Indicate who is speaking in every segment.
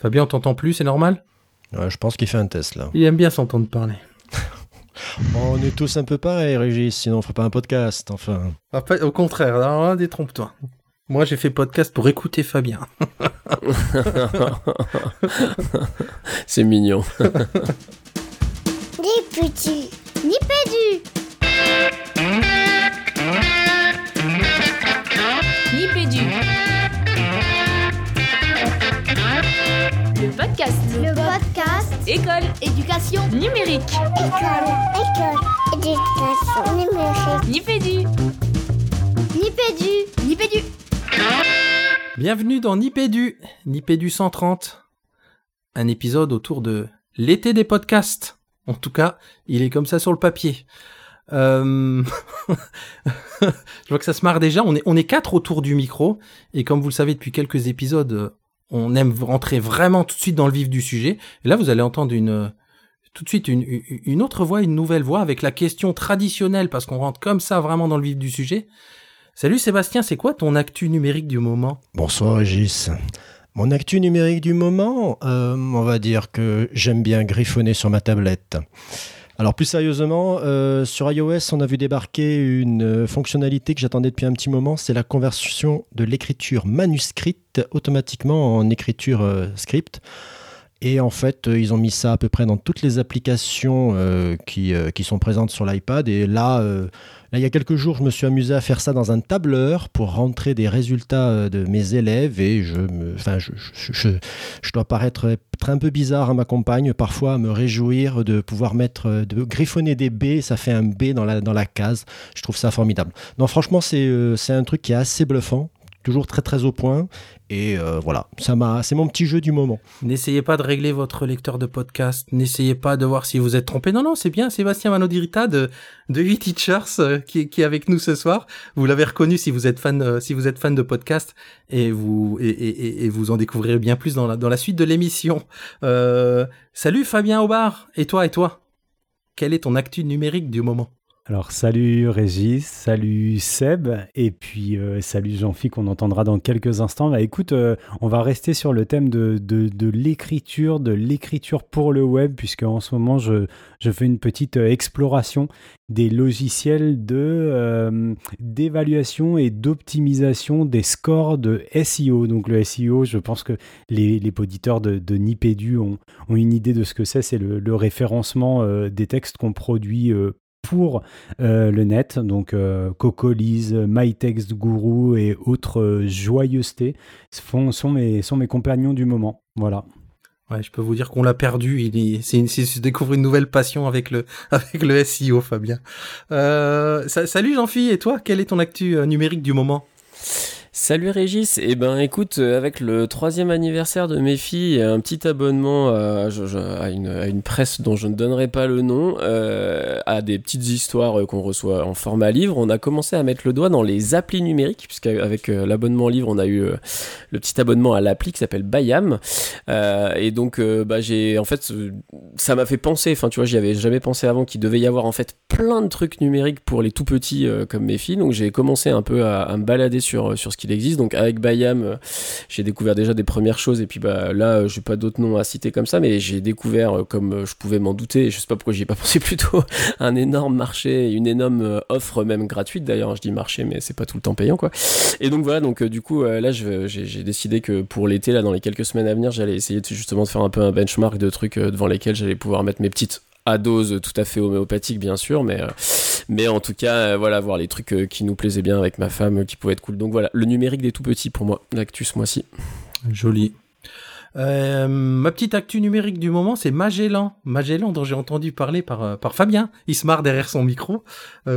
Speaker 1: Fabien, on t'entend plus, c'est normal?
Speaker 2: Je pense qu'il fait un test là.
Speaker 1: Il aime bien s'entendre parler.
Speaker 2: on est tous un peu pareils, Régis, sinon on ferait pas un podcast, enfin.
Speaker 1: au contraire, alors détrompe-toi. Moi, j'ai fait podcast pour écouter Fabien.
Speaker 3: c'est mignon.
Speaker 4: Ni petit, ni pédu.
Speaker 5: Ni podcast.
Speaker 4: Le podcast.
Speaker 5: École.
Speaker 4: Éducation.
Speaker 5: Numérique.
Speaker 4: École. École. Éducation. Numérique.
Speaker 5: Ni pédu.
Speaker 4: Ni pédu. Ni pédu.
Speaker 1: Bienvenue dans Nipédu, Nipédu 130. Un épisode autour de l'été des podcasts. En tout cas, il est comme ça sur le papier. Euh, je vois que ça se marre déjà. On est, on est quatre autour du micro. Et comme vous le savez depuis quelques épisodes, on aime rentrer vraiment tout de suite dans le vif du sujet. Et là, vous allez entendre une, tout de suite une, une autre voix, une nouvelle voix avec la question traditionnelle parce qu'on rentre comme ça vraiment dans le vif du sujet. Salut Sébastien, c'est quoi ton actu numérique du moment?
Speaker 2: Bonsoir Régis. Mon actu numérique du moment, euh, on va dire que j'aime bien griffonner sur ma tablette. Alors plus sérieusement, euh, sur iOS, on a vu débarquer une fonctionnalité que j'attendais depuis un petit moment, c'est la conversion de l'écriture manuscrite automatiquement en écriture euh, script. Et en fait, ils ont mis ça à peu près dans toutes les applications qui, qui, sont présentes sur l'iPad. Et là, il y a quelques jours, je me suis amusé à faire ça dans un tableur pour rentrer des résultats euh, de mes élèves et je me, je, je, je, dois paraître un peu bizarre à ma compagne, parfois à me réjouir de pouvoir mettre, euh, de griffonner des B, ça fait un B dans la, dans la case. Je trouve ça formidable. Non, franchement, euh, c'est un truc qui est assez bluffant toujours très très au point. Et euh, voilà, ça m'a, c'est mon petit jeu du moment.
Speaker 1: N'essayez pas de régler votre lecteur de podcast. N'essayez pas de voir si vous êtes trompé. Non, non, c'est bien. Sébastien Manodirita de de 8 Teachers euh, qui, est avec nous ce soir. Vous l'avez reconnu si vous êtes fan, euh, si vous êtes fan de podcast et vous et, et, vous en découvrirez bien plus dans la dans la suite de l'émission. salut Fabien Aubard. Et toi et toi, quel est ton actu numérique du moment?
Speaker 6: Alors salut Régis, salut Seb, et puis euh, salut Jean-Phi qu'on entendra dans quelques instants. Bah écoute, euh, on va rester sur le thème de, l'écriture, de l'écriture pour le web, puisque en ce moment je, je fais une petite euh, exploration des logiciels de d'évaluation et d'optimisation des scores de SEO. Donc le SEO, je pense que les, les auditeurs de, de Nipédu ont, ont, une idée de ce que c'est. C'est le, référencement des textes qu'on produit pour euh, le net, donc euh, Cocolize, MyTextGuru et autres euh, joyeusetés sont, mes, compagnons du moment. Voilà.
Speaker 1: Ouais, je peux vous dire qu'on l'a perdu. Il c'est se découvre une nouvelle passion avec le avec le SEO, Fabien. Euh, salut Jean-Philippe, et toi, quel est ton actu numérique du moment?
Speaker 3: Salut Régis, et eh ben écoute, euh, avec le troisième anniversaire de mes filles, un petit abonnement à, une, presse dont je ne donnerai pas le nom, euh, à des petites histoires qu'on reçoit en format livre, on a commencé à mettre le doigt dans les applis numériques, puisqu'avec euh, l'abonnement livre, on a eu le petit abonnement à l'appli qui s'appelle Bayam, et donc bah, j'ai en fait ça m'a fait penser, enfin tu vois, j'y avais jamais pensé avant qu'il devait y avoir en fait plein de trucs numériques pour les tout petits comme mes filles, donc j'ai commencé un peu à, à, me balader sur sur ce qui existe. Donc avec Bayam, euh, j'ai découvert déjà des premières choses et puis bah là, euh, j'ai pas d'autres noms à citer comme ça, mais j'ai découvert, euh, comme je pouvais m'en douter, je sais pas pourquoi j'y ai pas pensé plus tôt, un énorme marché, une énorme offre même gratuite d'ailleurs. Je dis marché, mais c'est pas tout le temps payant quoi. Et donc voilà, donc du coup là, j'ai décidé que pour l'été là, dans les quelques semaines à venir, j'allais essayer justement de faire un peu un benchmark de trucs devant lesquels j'allais pouvoir mettre mes petites à tout à fait homéopathique bien sûr mais mais en tout cas, euh, voilà, voir les trucs euh, qui nous plaisaient bien avec ma femme, qui pouvaient être cool. Donc voilà, le numérique des tout petits pour moi, l'actu ce mois-ci.
Speaker 1: Joli. Euh, ma petite actu numérique du moment, c'est Magellan. Magellan, dont j'ai entendu parler par, Fabien. Il se derrière son micro.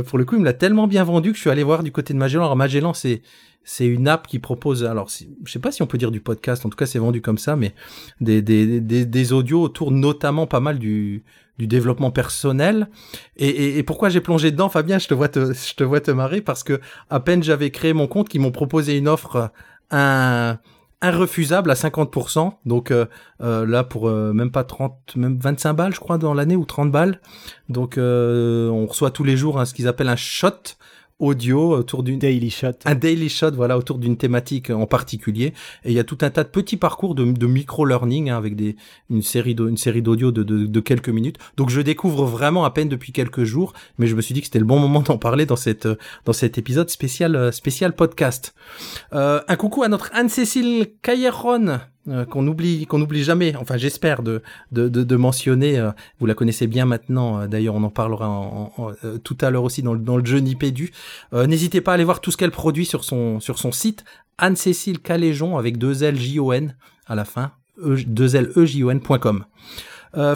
Speaker 1: pour le coup, il me l'a tellement bien vendu que je suis allé voir du côté de Magellan. Alors Magellan, c'est une app qui propose, alors je sais pas si on peut dire du podcast, en tout cas c'est vendu comme ça, mais des, des audios autour notamment pas mal du, du développement personnel. Et, et, pourquoi j'ai plongé dedans, Fabien Je te vois te, je te vois te marrer parce que à peine j'avais créé mon compte, qu'ils m'ont proposé une offre un irrefusable à 50%. Donc euh, euh, là pour euh, même pas 30, même 25 balles, je crois, dans l'année ou 30 balles. Donc on reçoit tous les jours hein, ce qu'ils appellent un shot audio autour d'une
Speaker 6: Daily Shot.
Speaker 1: un daily shot voilà autour d'une thématique en particulier. Et il y a tout un tas de petits parcours de, de micro learning hein, avec des une série une série d'audio de, de, de quelques minutes. Donc je découvre vraiment à peine depuis quelques jours mais je me suis dit que c'était le bon moment d'en parler dans cette dans cet épisode spécial spécial podcast. Euh, un coucou à notre Anne-Cécile Cailleron euh, qu'on oublie qu'on oublie jamais. Enfin j'espère de, de de de mentionner euh, vous la connaissez bien maintenant euh, d'ailleurs on en parlera en- en- euh, tout à l'heure aussi dans le dans le jeu Nipédu euh, N'hésitez pas à aller voir tout ce qu'elle produit sur son, sur son site, Anne-Cécile Caléjon avec deux L J-O-N à la fin, e, deux L E J O N.com.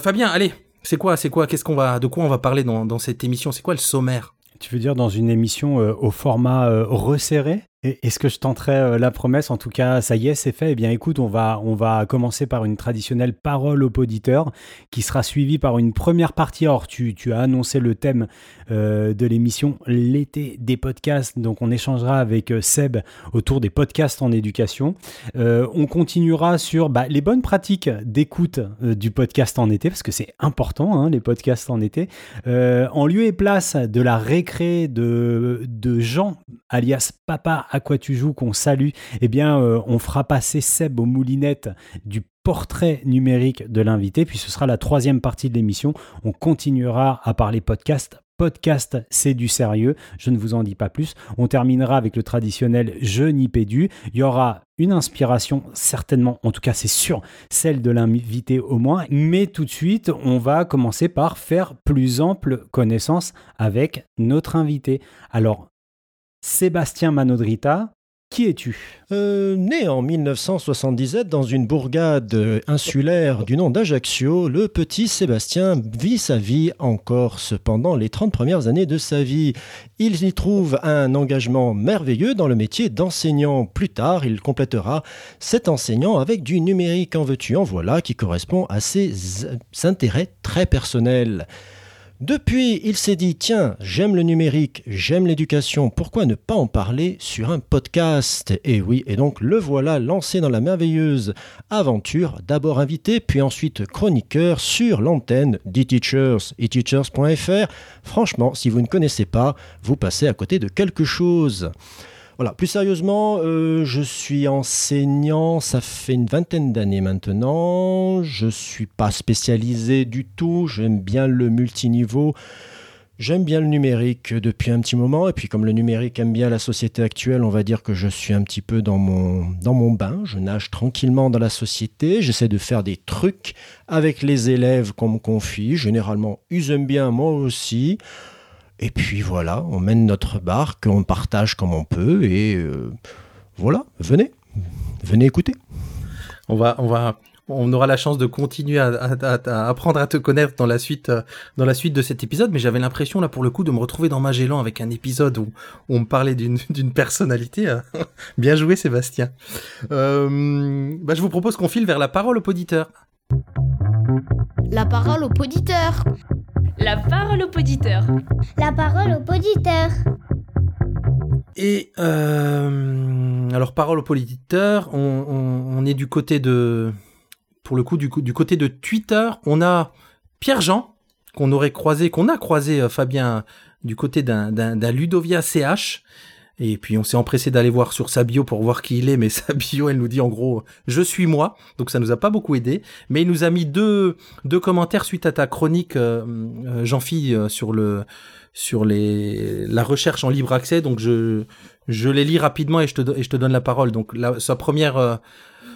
Speaker 1: Fabien, allez, c'est quoi, c'est quoi, qu'est-ce qu'on va, de quoi on va parler dans, dans cette émission? C'est quoi le sommaire?
Speaker 6: Tu veux dire dans une émission au format resserré? Est-ce que je tenterai euh, la promesse En tout cas, ça y est, c'est fait. Eh bien, écoute, on va, commencer par une traditionnelle parole au poditeur qui sera suivie par une première partie. Alors, tu, tu as annoncé le thème euh, de l'émission, l'été des podcasts. Donc, on échangera avec euh, Seb autour des podcasts en éducation. On continuera sur bah, les bonnes pratiques d'écoute du podcast en été, parce que c'est important, hein, les podcasts en été. En lieu et place de la récré de, de Jean, alias Papa à quoi tu joues, qu'on salue, eh bien, euh, on fera passer Seb aux moulinettes du portrait numérique de l'invité, puis ce sera la troisième partie de l'émission. On continuera à parler podcast. Podcast, c'est du sérieux, je ne vous en dis pas plus. On terminera avec le traditionnel jeu Nipédu. Il y aura une inspiration, certainement, en tout cas c'est sûr, celle de l'invité au moins. Mais tout de suite, on va commencer par faire plus ample connaissance avec notre invité. Alors, Sébastien Manodrita, qui es-tu?
Speaker 2: Euh, né en 1977 dans une bourgade insulaire du nom d'Ajaccio, le petit Sébastien vit sa vie en Corse pendant les 30 premières années de sa vie. Il y trouve un engagement merveilleux dans le métier d'enseignant. Plus tard, il complétera cet enseignant avec du numérique en veux-tu? En voilà qui correspond à ses intérêts très personnels. Depuis, il s'est dit tiens, j'aime le numérique, j'aime l'éducation, pourquoi ne pas en parler sur un podcast? Et oui, et donc le voilà lancé dans la merveilleuse aventure, d'abord invité, puis ensuite chroniqueur sur l'antenne d'eTeachers, eteachers.fr. Franchement, si vous ne connaissez pas, vous passez à côté de quelque chose. Voilà, plus sérieusement, euh, je suis enseignant, ça fait une vingtaine d'années maintenant. Je suis pas spécialisé du tout, j'aime bien le multiniveau. J'aime bien le numérique depuis un petit moment, et puis comme le numérique aime bien la société actuelle, on va dire que je suis un petit peu dans mon, dans mon bain, je nage tranquillement dans la société, j'essaie de faire des trucs avec les élèves qu'on me confie, généralement ils aiment bien, moi aussi. Et puis voilà, on mène notre barque, on partage comme on peut, et euh, voilà, venez, venez écouter.
Speaker 1: On va, on va, on aura la chance de continuer à, apprendre à te connaître dans la suite, euh, dans la suite de cet épisode. Mais j'avais l'impression là pour le coup de me retrouver dans Magellan avec un épisode où, on me parlait d'une personnalité. euh. Bien joué, Sébastien. Euh, bah, je vous propose qu'on file vers la parole au poditeur.
Speaker 4: La parole au poditeur.
Speaker 5: La parole au poditeur.
Speaker 4: La parole au poditeur.
Speaker 1: Et euh, alors parole au poditeur, on, on, on est du côté de, pour le coup du, côté de Twitter, on a Pierre Jean qu'on aurait croisé, qu'on a croisé euh, Fabien du côté d'un d'un d'un Ludovia CH. Et puis on s'est empressé d'aller voir sur sa bio pour voir qui il est, mais sa bio elle nous dit en gros je suis moi, donc ça nous a pas beaucoup aidé. Mais il nous a mis deux deux commentaires suite à ta chronique euh, euh, Jean-Phi euh, sur le sur les la recherche en libre accès. Donc je je les lis rapidement et je te et je te donne la parole. Donc sa première euh,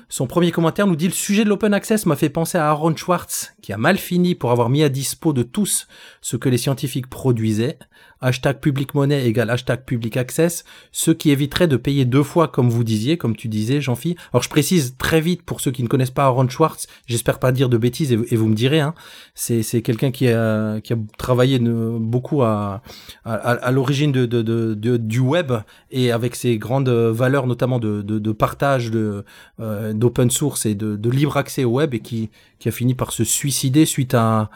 Speaker 1: son premier commentaire nous dit le sujet de l'open access m'a fait penser à Aaron Schwartz qui a mal fini pour avoir mis à dispo de tous ce que les scientifiques produisaient. Hashtag public money égale hashtag public access, ce qui éviterait de payer deux fois comme vous disiez, comme tu disais Jean-Phi. Alors je précise très vite pour ceux qui ne connaissent pas Aaron Schwartz, j'espère pas dire de bêtises et, vous me direz, hein, c'est, c'est quelqu'un qui a, qui a travaillé beaucoup à, à, à l'origine de, de, de, du web et avec ses grandes valeurs notamment de, de, partage de, euh, d'open source et de libre accès au web et qui, qui a fini par se suicider suite à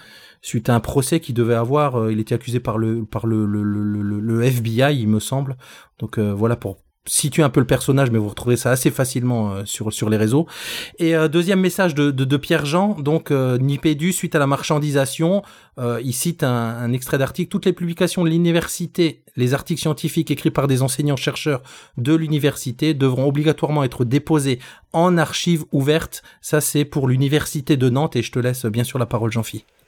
Speaker 1: suite à un procès qu'il devait avoir. euh, il était accusé par le par le, le, le, le- FBI, il me semble. Donc euh, voilà pour situer un peu le personnage, mais vous retrouvez ça assez facilement euh, sur sur les réseaux. Et euh, deuxième message de, de, de Pierre Jean, donc euh, Nipédu suite à la marchandisation, il cite un, un extrait d'article. Toutes les publications de l'université, les articles scientifiques écrits par des enseignants chercheurs de l'université devront obligatoirement être déposés en archives ouvertes. Ça c'est pour l'université de Nantes et je te laisse bien sûr la parole, Jean-Phi.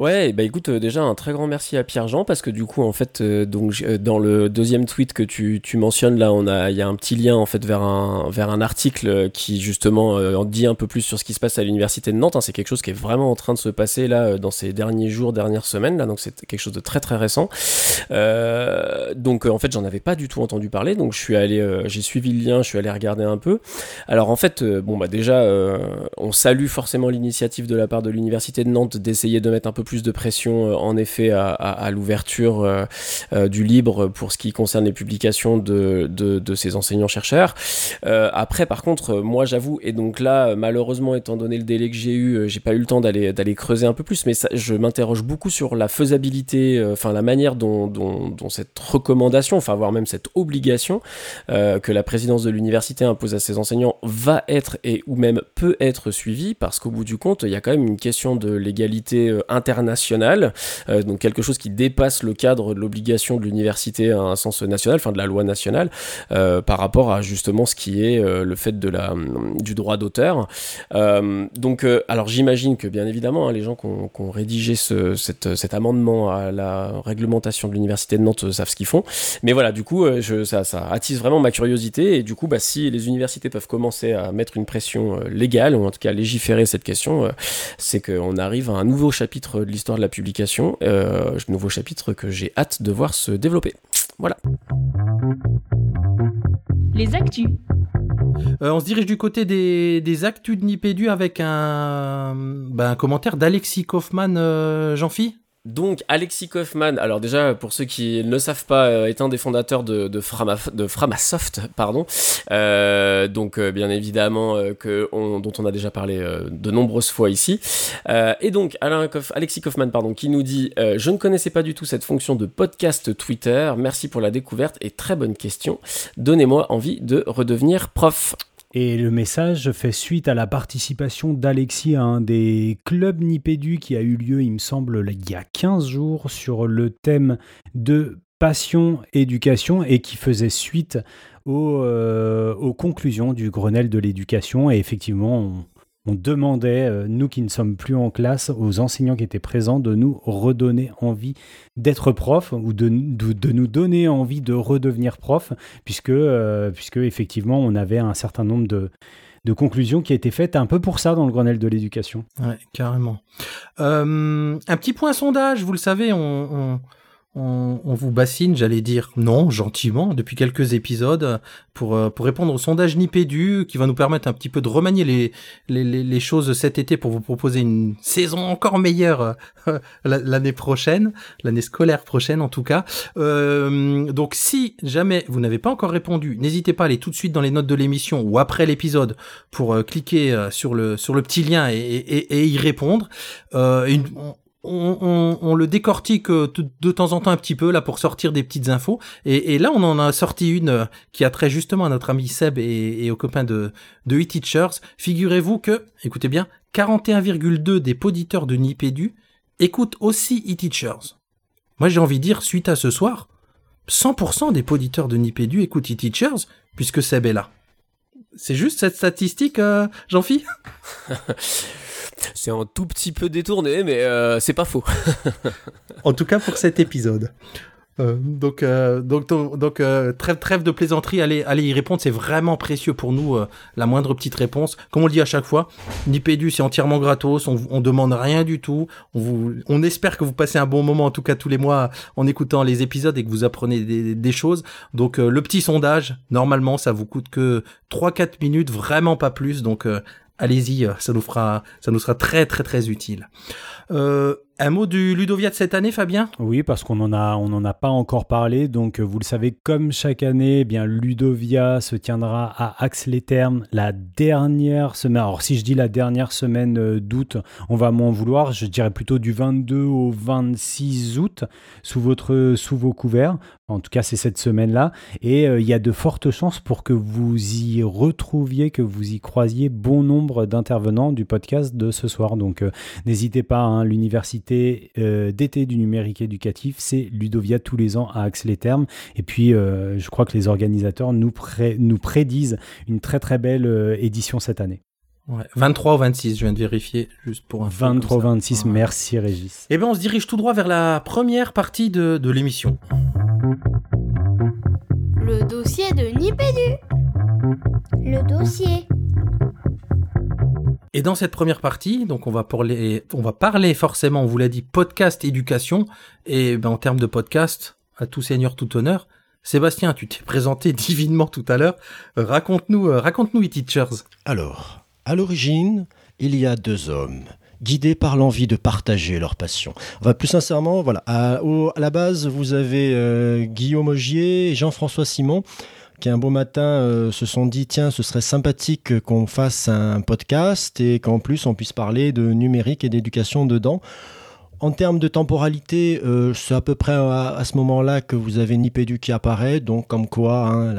Speaker 3: Ouais, bah écoute, euh, déjà un très grand merci à Pierre-Jean parce que du coup, en fait, euh, donc euh, dans le deuxième tweet que tu, tu mentionnes là, on a, il y a un petit lien en fait vers un vers un article qui justement en dit un peu plus sur ce qui se passe à l'université de Nantes. hein. C'est quelque chose qui est vraiment en train de se passer là dans ces derniers jours, dernières semaines là. Donc c'est quelque chose de très très récent. Euh, donc en fait, j'en avais pas du tout entendu parler. Donc je suis allé, euh, j'ai suivi le lien, je suis allé regarder un peu. Alors en fait, euh, bon bah déjà, euh, on salue forcément l'initiative de la part de l'université de Nantes d'essayer de mettre un peu plus de pression euh, en effet à, l'ouverture euh, euh, du libre pour ce qui concerne les publications de, de, ces enseignants-chercheurs. Après, par contre, moi j'avoue, et donc là, malheureusement, étant donné le délai que j'ai eu, j'ai pas eu le temps d'aller creuser un peu plus, mais ça, je m'interroge beaucoup sur la faisabilité, enfin la manière dont, cette recommandation, enfin voire même cette obligation que la présidence de l'université impose à ses enseignants va être et ou même peut être suivie, parce qu'au bout du compte, il y a quand même une question de l'égalité euh, internationale, euh, donc quelque chose qui dépasse le cadre de l'obligation de l'université à un sens national, enfin de la loi nationale, euh, par rapport à justement ce qui est euh, le fait de la, du droit d'auteur. Euh, donc, euh, alors j'imagine que bien évidemment, hein, les gens qui ont, rédigé ce, cet amendement à la réglementation de l'université de Nantes euh, savent ce qu'ils font. Mais voilà, du coup, euh, ça, ça attise vraiment ma curiosité. Et du coup, bah, si les universités peuvent commencer à mettre une pression euh, légale, ou en tout cas légiférer cette question, euh, c'est qu'on arrive à un nouveau chapitre de l'histoire de la publication, euh, nouveau chapitre que j'ai hâte de voir se développer. Voilà.
Speaker 5: Les actus.
Speaker 1: Euh, on se dirige du côté des, des actus de Nipédu avec un, ben, un commentaire d'Alexis Kaufmann, euh, Jean-Phi.
Speaker 3: Donc Alexis Kaufmann, alors déjà pour ceux qui ne le savent pas, euh, est un des fondateurs de, de, Frama, de Framasoft, pardon. Euh, donc euh, bien évidemment que on, dont on a déjà parlé de nombreuses fois ici. Et donc Alexis Kaufmann, pardon, qui nous dit je ne connaissais pas du tout cette fonction de podcast Twitter. Merci pour la découverte et très bonne question. Donnez-moi envie de redevenir prof.
Speaker 6: Et le message fait suite à la participation d'Alexis à un des clubs Nipédu qui a eu lieu, il me semble, il y a 15 jours sur le thème de passion éducation et qui faisait suite aux, euh, aux conclusions du Grenelle de l'éducation. Et effectivement, on, on demandait, euh, nous qui ne sommes plus en classe, aux enseignants qui étaient présents de nous redonner envie d'être prof ou de, nous donner envie de redevenir prof puisque, euh, puisque effectivement on avait un certain nombre de, conclusions qui étaient faites un peu pour ça dans le Grenelle de l'éducation.
Speaker 1: Ouais, carrément. Euh, un petit point sondage, vous le savez, on, on, on vous bassine, j'allais dire non, gentiment, depuis quelques épisodes, pour, euh, pour répondre au sondage Nipédu, qui va nous permettre un petit peu de remanier les, les, les, choses cet été pour vous proposer une saison encore meilleure euh, l'année prochaine, l'année scolaire prochaine en tout cas. Euh, donc si jamais vous n'avez pas encore répondu, n'hésitez pas à aller tout de suite dans les notes de l'émission ou après l'épisode pour euh, cliquer sur le sur le petit lien et, et, et y répondre. Une, on, on, le décortique euh, de, temps en temps un petit peu là pour sortir des petites infos. Et, là, on en a sorti une euh, qui a trait justement à notre ami Seb et, et aux copains de, de e-teachers. Figurez-vous que, écoutez bien, 41,2 des poditeurs de Nipédu écoutent aussi e-teachers. Moi, j'ai envie de dire, suite à ce soir, 100% des poditeurs de Nipédu écoutent e-teachers puisque Seb est là. C'est juste cette statistique, euh, Jean-Phi?
Speaker 3: C'est un tout petit peu détourné, mais euh, c'est pas faux.
Speaker 1: en tout cas pour cet épisode. Euh, donc, euh, donc, donc, euh, trêve, trêve de plaisanterie, allez, allez y répondre, c'est vraiment précieux pour nous, euh, la moindre petite réponse. Comme on le dit à chaque fois, Nipédu, c'est entièrement gratos, on, on demande rien du tout. On, vous, on espère que vous passez un bon moment, en tout cas tous les mois, en écoutant les épisodes et que vous apprenez des, des choses. Donc, euh, le petit sondage, normalement, ça vous coûte que 3-4 minutes, vraiment pas plus. Donc, euh, allez-y, ça nous fera, ça nous sera très, très, très utile. Euh, Un mot du Ludovia de cette année, Fabien?
Speaker 6: Oui, parce qu'on en a, on n'en a pas encore parlé. Donc, euh, vous le savez, comme chaque année, eh bien Ludovia se tiendra à Axe-les-Thermes la dernière semaine. Alors, si je dis la dernière semaine euh, d'août, on va m'en vouloir. Je dirais plutôt du 22 au 26 août, sous votre, sous vos couverts. En tout cas, c'est cette semaine-là. Et euh, il y a de fortes chances pour que vous y retrouviez, que vous y croisiez bon nombre d'intervenants du podcast de ce soir. Donc, n'hésitez pas, hein, l'université euh, d'été du numérique éducatif, c'est Ludovia tous les ans à Axe-les-Thermes. Et puis, euh, je crois que les organisateurs nous, nous prédisent une très très belle euh, édition cette année.
Speaker 1: 23 ou 26, je viens de vérifier, juste pour un
Speaker 6: 23 ou 26, merci Régis.
Speaker 1: Eh bien, on se dirige tout droit vers la première partie de, de l'émission.
Speaker 4: Le dossier de Nipédu. Le dossier.
Speaker 1: Et dans cette première partie, donc on va, parler, on va parler forcément, on vous l'a dit, podcast éducation. Et ben, en termes de podcast, à tout seigneur, tout honneur, Sébastien, tu t'es présenté divinement tout à l'heure. Raconte-nous, euh, raconte-nous, e-teachers.
Speaker 2: Alors, à l'origine, il y a deux hommes guidés par l'envie de partager leur passion. Enfin, plus sincèrement, voilà, à, la base, vous avez euh, Guillaume Augier et Jean-François Simon qui un beau matin euh, se sont dit tiens ce serait sympathique qu'on fasse un podcast et qu'en plus on puisse parler de numérique et d'éducation dedans. En termes de temporalité, euh, c'est à peu près à, ce moment-là que vous avez Nipédu qui apparaît, donc comme quoi hein,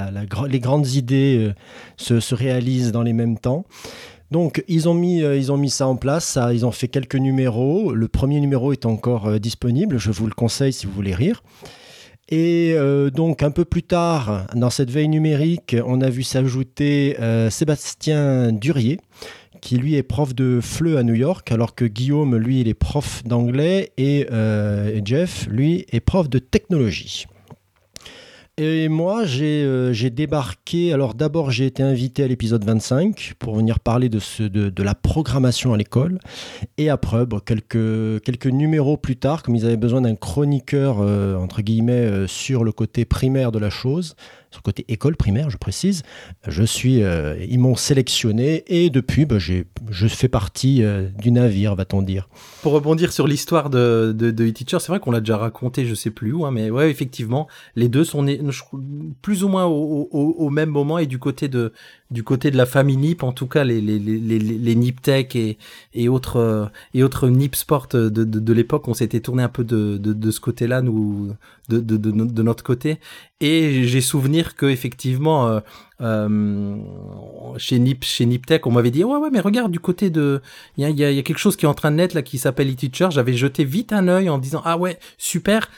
Speaker 2: les grandes idées euh, se, réalisent dans les mêmes temps. Donc ils ont mis, ils ont mis ça en place, ils ont fait quelques numéros. Le premier numéro est encore disponible, je vous le conseille si vous voulez rire. Et euh, donc un peu plus tard, dans cette veille numérique, on a vu s'ajouter euh, Sébastien Durier, qui lui est prof de FLE à New York, alors que Guillaume, lui, il est prof d'anglais et, euh, et Jeff, lui, est prof de technologie. Et moi, euh, j'ai débarqué. Alors, d'abord, j'ai été invité à l'épisode 25 pour venir parler de, la programmation à l'école. Et après, quelques, quelques numéros plus tard, comme ils avaient besoin d'un chroniqueur, euh, entre guillemets, euh, sur le côté primaire de la chose, sur le côté école primaire, je précise, je suis, euh, ils m'ont sélectionné et depuis, bah, je fais partie euh, du navire, va-t-on dire.
Speaker 1: Pour rebondir sur l'histoire de, de, de e-teacher, c'est vrai qu'on l'a déjà raconté, je sais plus où, hein, mais ouais, effectivement, les deux sont nés plus ou moins au, au, même moment et du côté de du côté de la famille NIP, en tout cas les les les les, NIP Tech et et autres euh, et autres NIP Sport de de, l'époque, on s'était tourné un peu de de, ce côté-là, nous de, de, notre côté. Et j'ai souvenir que effectivement, euh, euh, chez Nip, chez Niptech, on m'avait dit ouais ouais mais regarde du côté de, il y a, quelque chose qui est en train de naître là qui s'appelle e-teacher. J'avais jeté vite un œil en disant ah ouais super,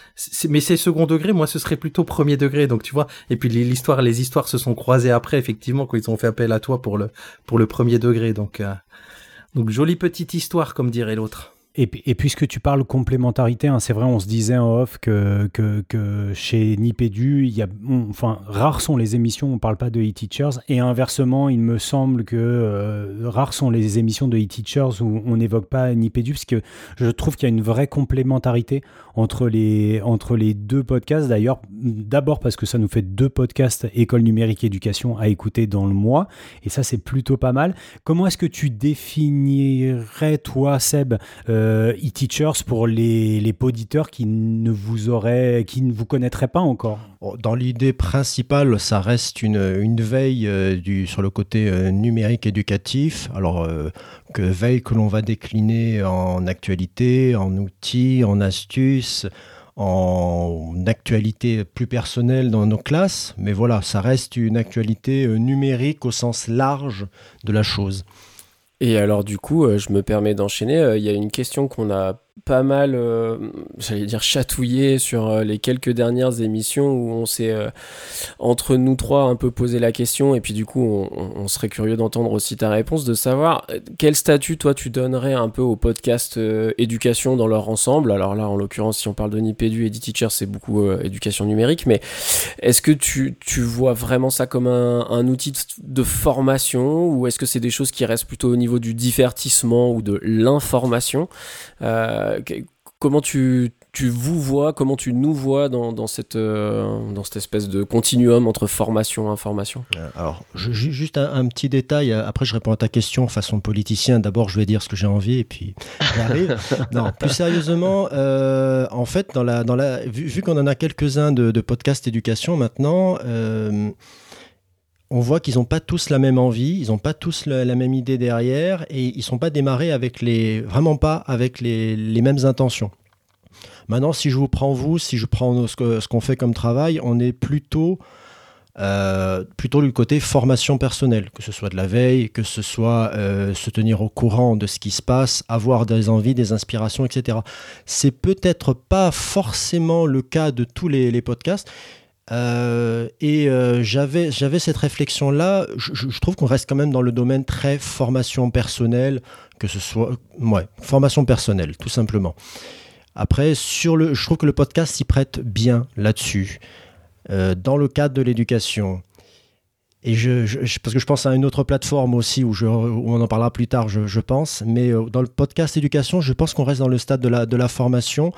Speaker 1: mais c'est second degré, moi ce serait plutôt premier degré. Donc tu vois. Et puis l'histoire, les histoires se sont croisées après effectivement quand ils ont fait appel à toi pour le pour le premier degré. Donc euh, donc jolie petite histoire comme dirait l'autre.
Speaker 6: Et, puisque tu parles complémentarité, hein, c'est vrai, on se disait en off que, que, chez Nipédu, il y a, enfin, rares sont les émissions où on ne parle pas de e-teachers, et inversement, il me semble que euh, rares sont les émissions de e-teachers où on n'évoque pas Nipédu, parce que je trouve qu'il y a une vraie complémentarité entre les, entre les deux podcasts. D'ailleurs, d'abord parce que ça nous fait deux podcasts École numérique éducation à écouter dans le mois, et ça, c'est plutôt pas mal. Comment est-ce que tu définirais, toi, Seb, euh, e-teachers pour les, les auditeurs qui ne vous auraient, qui ne vous connaîtraient pas encore?
Speaker 2: Dans l'idée principale, ça reste une, une veille euh, du, sur le côté euh, numérique éducatif. Alors, que veille que l'on va décliner en actualité, en outils, en astuces, en actualité plus personnelle dans nos classes. Mais voilà, ça reste une actualité numérique au sens large de la chose.
Speaker 3: Et alors du coup, euh, je me permets d'enchaîner. Euh, il y a une question qu'on a pas mal, euh, j'allais dire chatouillé sur euh, les quelques dernières émissions où on s'est euh, entre nous trois un peu posé la question et puis du coup on, serait curieux d'entendre aussi ta réponse, de savoir quel statut toi tu donnerais un peu au podcast éducation dans leur ensemble? Alors là en l'occurrence si on parle de Nipédu et d'e-teacher c'est beaucoup éducation numérique, mais est-ce que tu, tu, vois vraiment ça comme un, un outil de formation ou est-ce que c'est des choses qui restent plutôt au niveau du divertissement ou de l'information? Euh, comment tu, tu vous vois, comment tu nous vois dans, dans cette, euh, dans cette espèce de continuum entre formation et information?
Speaker 2: Euh, Alors, je- juste un, un petit détail. euh, Après, je réponds à ta question façon politicien. D'abord, je vais dire ce que j'ai envie et puis j'arrive. non, plus sérieusement, euh, en fait, dans la, dans la, vu, vu qu'on en a quelques-uns de, de podcasts éducation maintenant, on voit qu'ils n'ont pas tous la même envie, ils n'ont pas tous la, même idée derrière et ils sont pas démarrés avec les, vraiment pas avec les, les mêmes intentions. Maintenant, si je vous prends vous, si je prends ce que- ce qu'on fait comme travail, on est plutôt euh, plutôt du côté formation personnelle, que ce soit de la veille, que ce soit euh, se tenir au courant de ce qui se passe, avoir des envies, des inspirations, etc. C'est peut-être pas forcément le cas de tous les podcasts. Euh, et euh, j'avais j'avais cette réflexion là. Je, trouve qu'on reste quand même dans le domaine très formation personnelle, que ce soit ouais formation personnelle tout simplement. Après sur le, je trouve que le podcast s'y prête bien là-dessus euh, dans le cadre de l'éducation. Et je, je- parce que je pense à une autre plateforme aussi où, je, où on en parlera plus tard, je, pense. Mais dans le podcast éducation, je pense qu'on reste dans le stade de la, de la formation.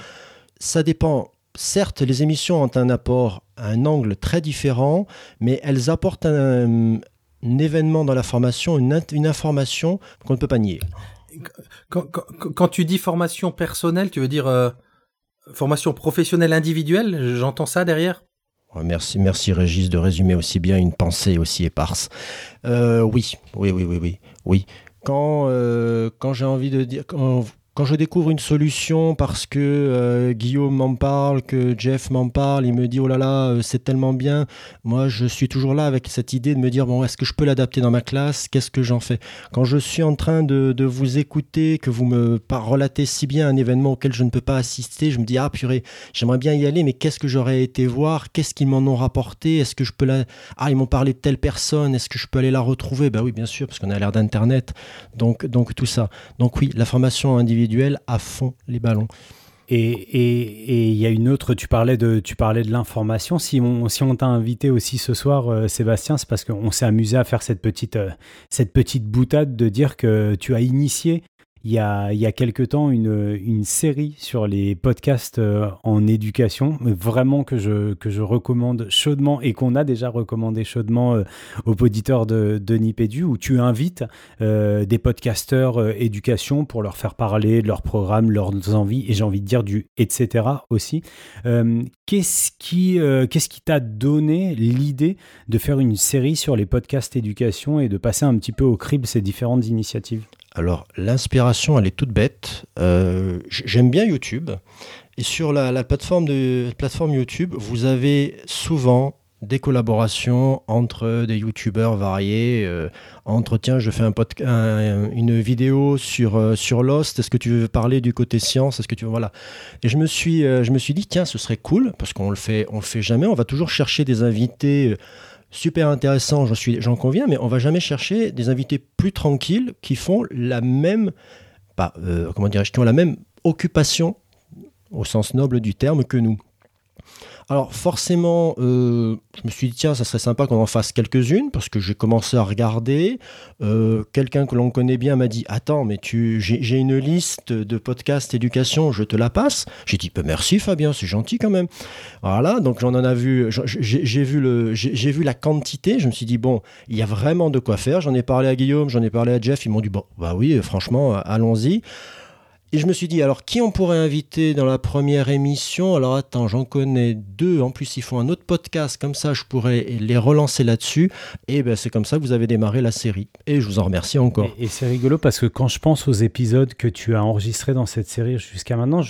Speaker 2: Ça dépend. Certes, les émissions ont un apport, un angle très différent, mais elles apportent un, un événement dans la formation, une, information qu'on ne peut pas nier.
Speaker 1: Quand, quand- quand tu dis formation personnelle, tu veux dire euh, formation professionnelle individuelle? J'entends ça derrière?
Speaker 2: Merci, merci Régis de résumer aussi bien une pensée aussi éparse. Euh, oui, oui, oui, oui, oui, oui. Quand, euh, quand j'ai envie de dire, quand, quand je découvre une solution parce que euh, Guillaume m'en parle, que Jeff m'en parle, il me dit oh là là, euh, c'est tellement bien. Moi, je suis toujours là avec cette idée de me dire bon, est-ce que je peux l'adapter dans ma classe? Qu'est-ce que j'en fais? Quand je suis en train de, de vous écouter, que vous me relatez si bien un événement auquel je ne peux pas assister, je me dis ah purée, j'aimerais bien y aller, mais qu'est-ce que j'aurais été voir? Qu'est-ce qu'ils m'en ont rapporté? Est-ce que je peux la... Ah, ils m'ont parlé de telle personne, est-ce que je peux aller la retrouver? Bah oui, bien sûr, parce qu'on a l'air d'Internet. Donc, donc tout ça. Donc oui, la formation individuelle à fond les ballons.
Speaker 6: Et il y a une autre, tu parlais de, tu parlais de l'information. Si on, si on t'a invité aussi ce soir, euh, Sébastien, c'est parce qu'on s'est amusé à faire cette petite, euh, cette petite boutade de dire que tu as initié il y a, quelque temps une, série sur les podcasts euh, en éducation, vraiment que je, recommande chaudement et qu'on a déjà recommandé chaudement euh, aux auditeurs de, de Nipédu, où tu invites euh, des podcasteurs éducation pour leur faire parler de leur programme, leurs envies, et j'ai envie de dire du etc. aussi. Qu'est-ce qui qu'est-ce qui t'a donné l'idée de faire une série sur les podcasts éducation et de passer un petit peu au crible ces différentes initiatives?
Speaker 2: Alors, l'inspiration, elle est toute bête. Euh, J'aime bien YouTube. Et sur la, la plateforme, YouTube, vous avez souvent des collaborations entre des youtubeurs variés, euh, entre tiens, je fais un une vidéo sur, euh, sur Lost, est-ce que tu veux parler du côté science? Est-ce que tu veux voilà. Et je me suis euh, je me suis dit tiens, ce serait cool parce qu'on le fait on le fait jamais, on va toujours chercher des invités super intéressants, j'en conviens, mais on va jamais chercher des invités plus tranquilles qui font la même pas euh, comment dirais-je, qui ont la même occupation au sens noble du terme que nous. Alors forcément, euh, je me suis dit, tiens, ça serait sympa qu'on en fasse quelques-unes, parce que j'ai commencé à regarder. Euh, Quelqu'un que l'on connaît bien m'a dit, attends, mais tu, j'ai une liste de podcasts éducation, je te la passe. J'ai dit, bah, merci Fabien, c'est gentil quand même. Voilà, donc j'en en vu, j'ai vu, vu la quantité, je me suis dit, bon, il y a vraiment de quoi faire. J'en ai parlé à Guillaume, j'en ai parlé à Jeff, ils m'ont dit, bon, bah oui, franchement, allons-y. Et je me suis dit, alors qui on pourrait inviter dans la première émission? Alors attends, j'en connais deux. En plus, ils font un autre podcast. Comme ça, je pourrais les relancer là-dessus. Et ben, c'est comme ça que vous avez démarré la série. Et je vous en remercie encore.
Speaker 6: Et, c'est rigolo parce que quand je pense aux épisodes que tu as enregistrés dans cette série jusqu'à maintenant,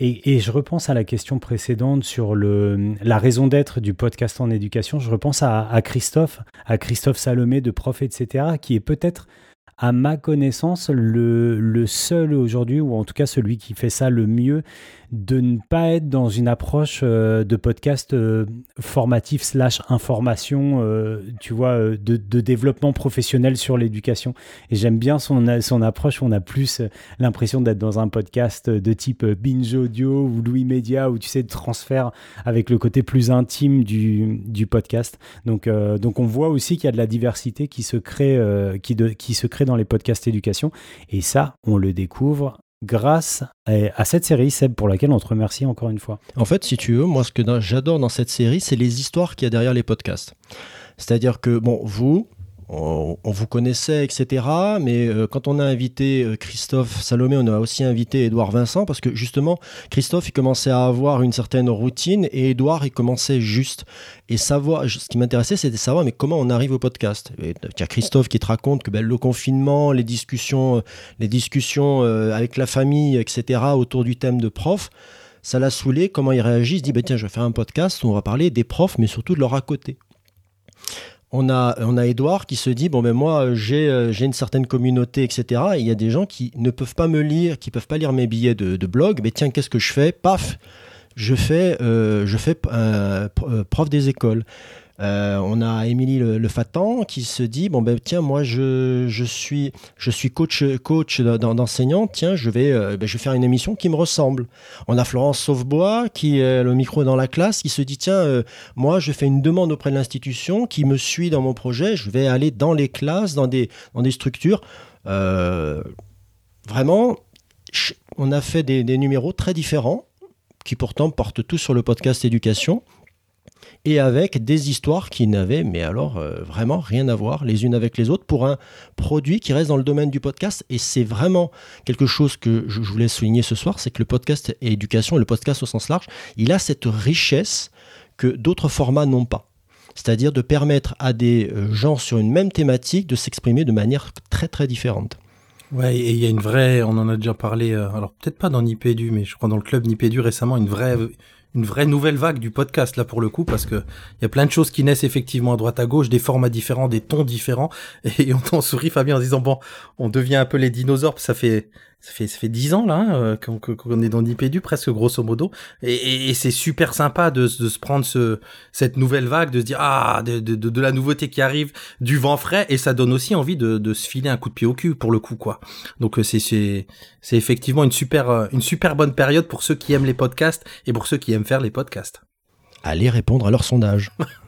Speaker 6: et, je repense à la question précédente sur le, la raison d'être du podcast en éducation, je repense à Christophe, à Christophe Salomé de Prof, etc., qui est peut-être à ma connaissance, le, le seul aujourd'hui, ou en tout cas celui qui fait ça le mieux, de ne pas être dans une approche euh, de podcast euh, formatif slash information, euh, tu vois, de, développement professionnel sur l'éducation. Et j'aime bien son, son approche où on a plus l'impression d'être dans un podcast de type Binge Audio ou Louis Media, où tu sais, de transfert avec le côté plus intime du, du podcast. Donc, donc on voit aussi qu'il y a de la diversité qui se crée, qui, qui se crée dans les podcasts éducation. Et ça, on le découvre grâce à, cette série, Seb, pour laquelle on te remercie encore une fois.
Speaker 2: En fait, si tu veux, moi, ce que j'adore dans cette série, c'est les histoires qu'il y a derrière les podcasts. C'est-à-dire que, bon, vous, on, vous connaissait, etc. Mais euh, quand on a invité euh, Christophe Salomé, on a aussi invité Édouard Vincent, parce que justement, Christophe, il commençait à avoir une certaine routine, et Édouard, il commençait juste. Et savoir, ce qui m'intéressait, c'était de savoir, mais comment on arrive au podcast? Il y a Christophe qui te raconte que ben, le confinement, les discussions, euh, les discussions avec la famille, etc., autour du thème de prof, ça l'a saoulé, comment il réagit, il se dit, bah, tiens, je vais faire un podcast où on va parler des profs, mais surtout de leur à côté. On a, on Edouard qui se dit, bon ben moi j'ai euh, une certaine communauté, etc. Et il y a des gens qui ne peuvent pas me lire, qui peuvent pas lire mes billets de, blog, mais tiens, qu'est-ce que je fais? Paf je fais, euh, je fais euh, prof des écoles. Euh, on a Émilie le, qui se dit bon ben tiens moi je, je suis je suis coach coach d'en- d'enseignant. Tiens je vais euh, ben, je vais faire une émission qui me ressemble. On a Florence Sauvebois qui est le micro dans la classe qui se dit tiens euh, moi je fais une demande auprès de l'institution qui me suit dans mon projet. Je vais aller dans les classes dans des dans des structures. Euh, vraiment on a fait des, des numéros très différents qui pourtant portent tous sur le podcast éducation et avec des histoires qui n'avaient, mais alors euh, vraiment rien à voir les unes avec les autres pour un produit qui reste dans le domaine du podcast. Et c'est vraiment quelque chose que je, voulais souligner ce soir, c'est que le podcast et éducation, le podcast au sens large, il a cette richesse que d'autres formats n'ont pas. C'est-à-dire de permettre à des euh, gens sur une même thématique de s'exprimer de manière très très différente.
Speaker 1: Ouais, et il y a une vraie, on en a déjà parlé, euh, alors peut-être pas dans Nipédu, mais je crois dans le club Nipédu récemment, une vraie, une vraie nouvelle vague du podcast là pour le coup, parce que il y a plein de choses qui naissent effectivement à droite à gauche, des formats différents, des tons différents, et on t'en sourit Fabien en disant bon, on devient un peu les dinosaures, ça fait, ça fait, ça fait dix ans là hein, euh, qu'on est dans Nipédu presque grosso modo, et, et- et c'est super sympa de, se- de se prendre ce, cette nouvelle vague, de se dire ah de, de, de, de la nouveauté qui arrive, du vent frais, et ça donne aussi envie de, de se filer un coup de pied au cul pour le coup quoi. Donc euh, c'est c'est c'est effectivement une super euh, une super bonne période pour ceux qui aiment les podcasts et pour ceux qui aiment faire les podcasts.
Speaker 2: Allez répondre à leur sondage.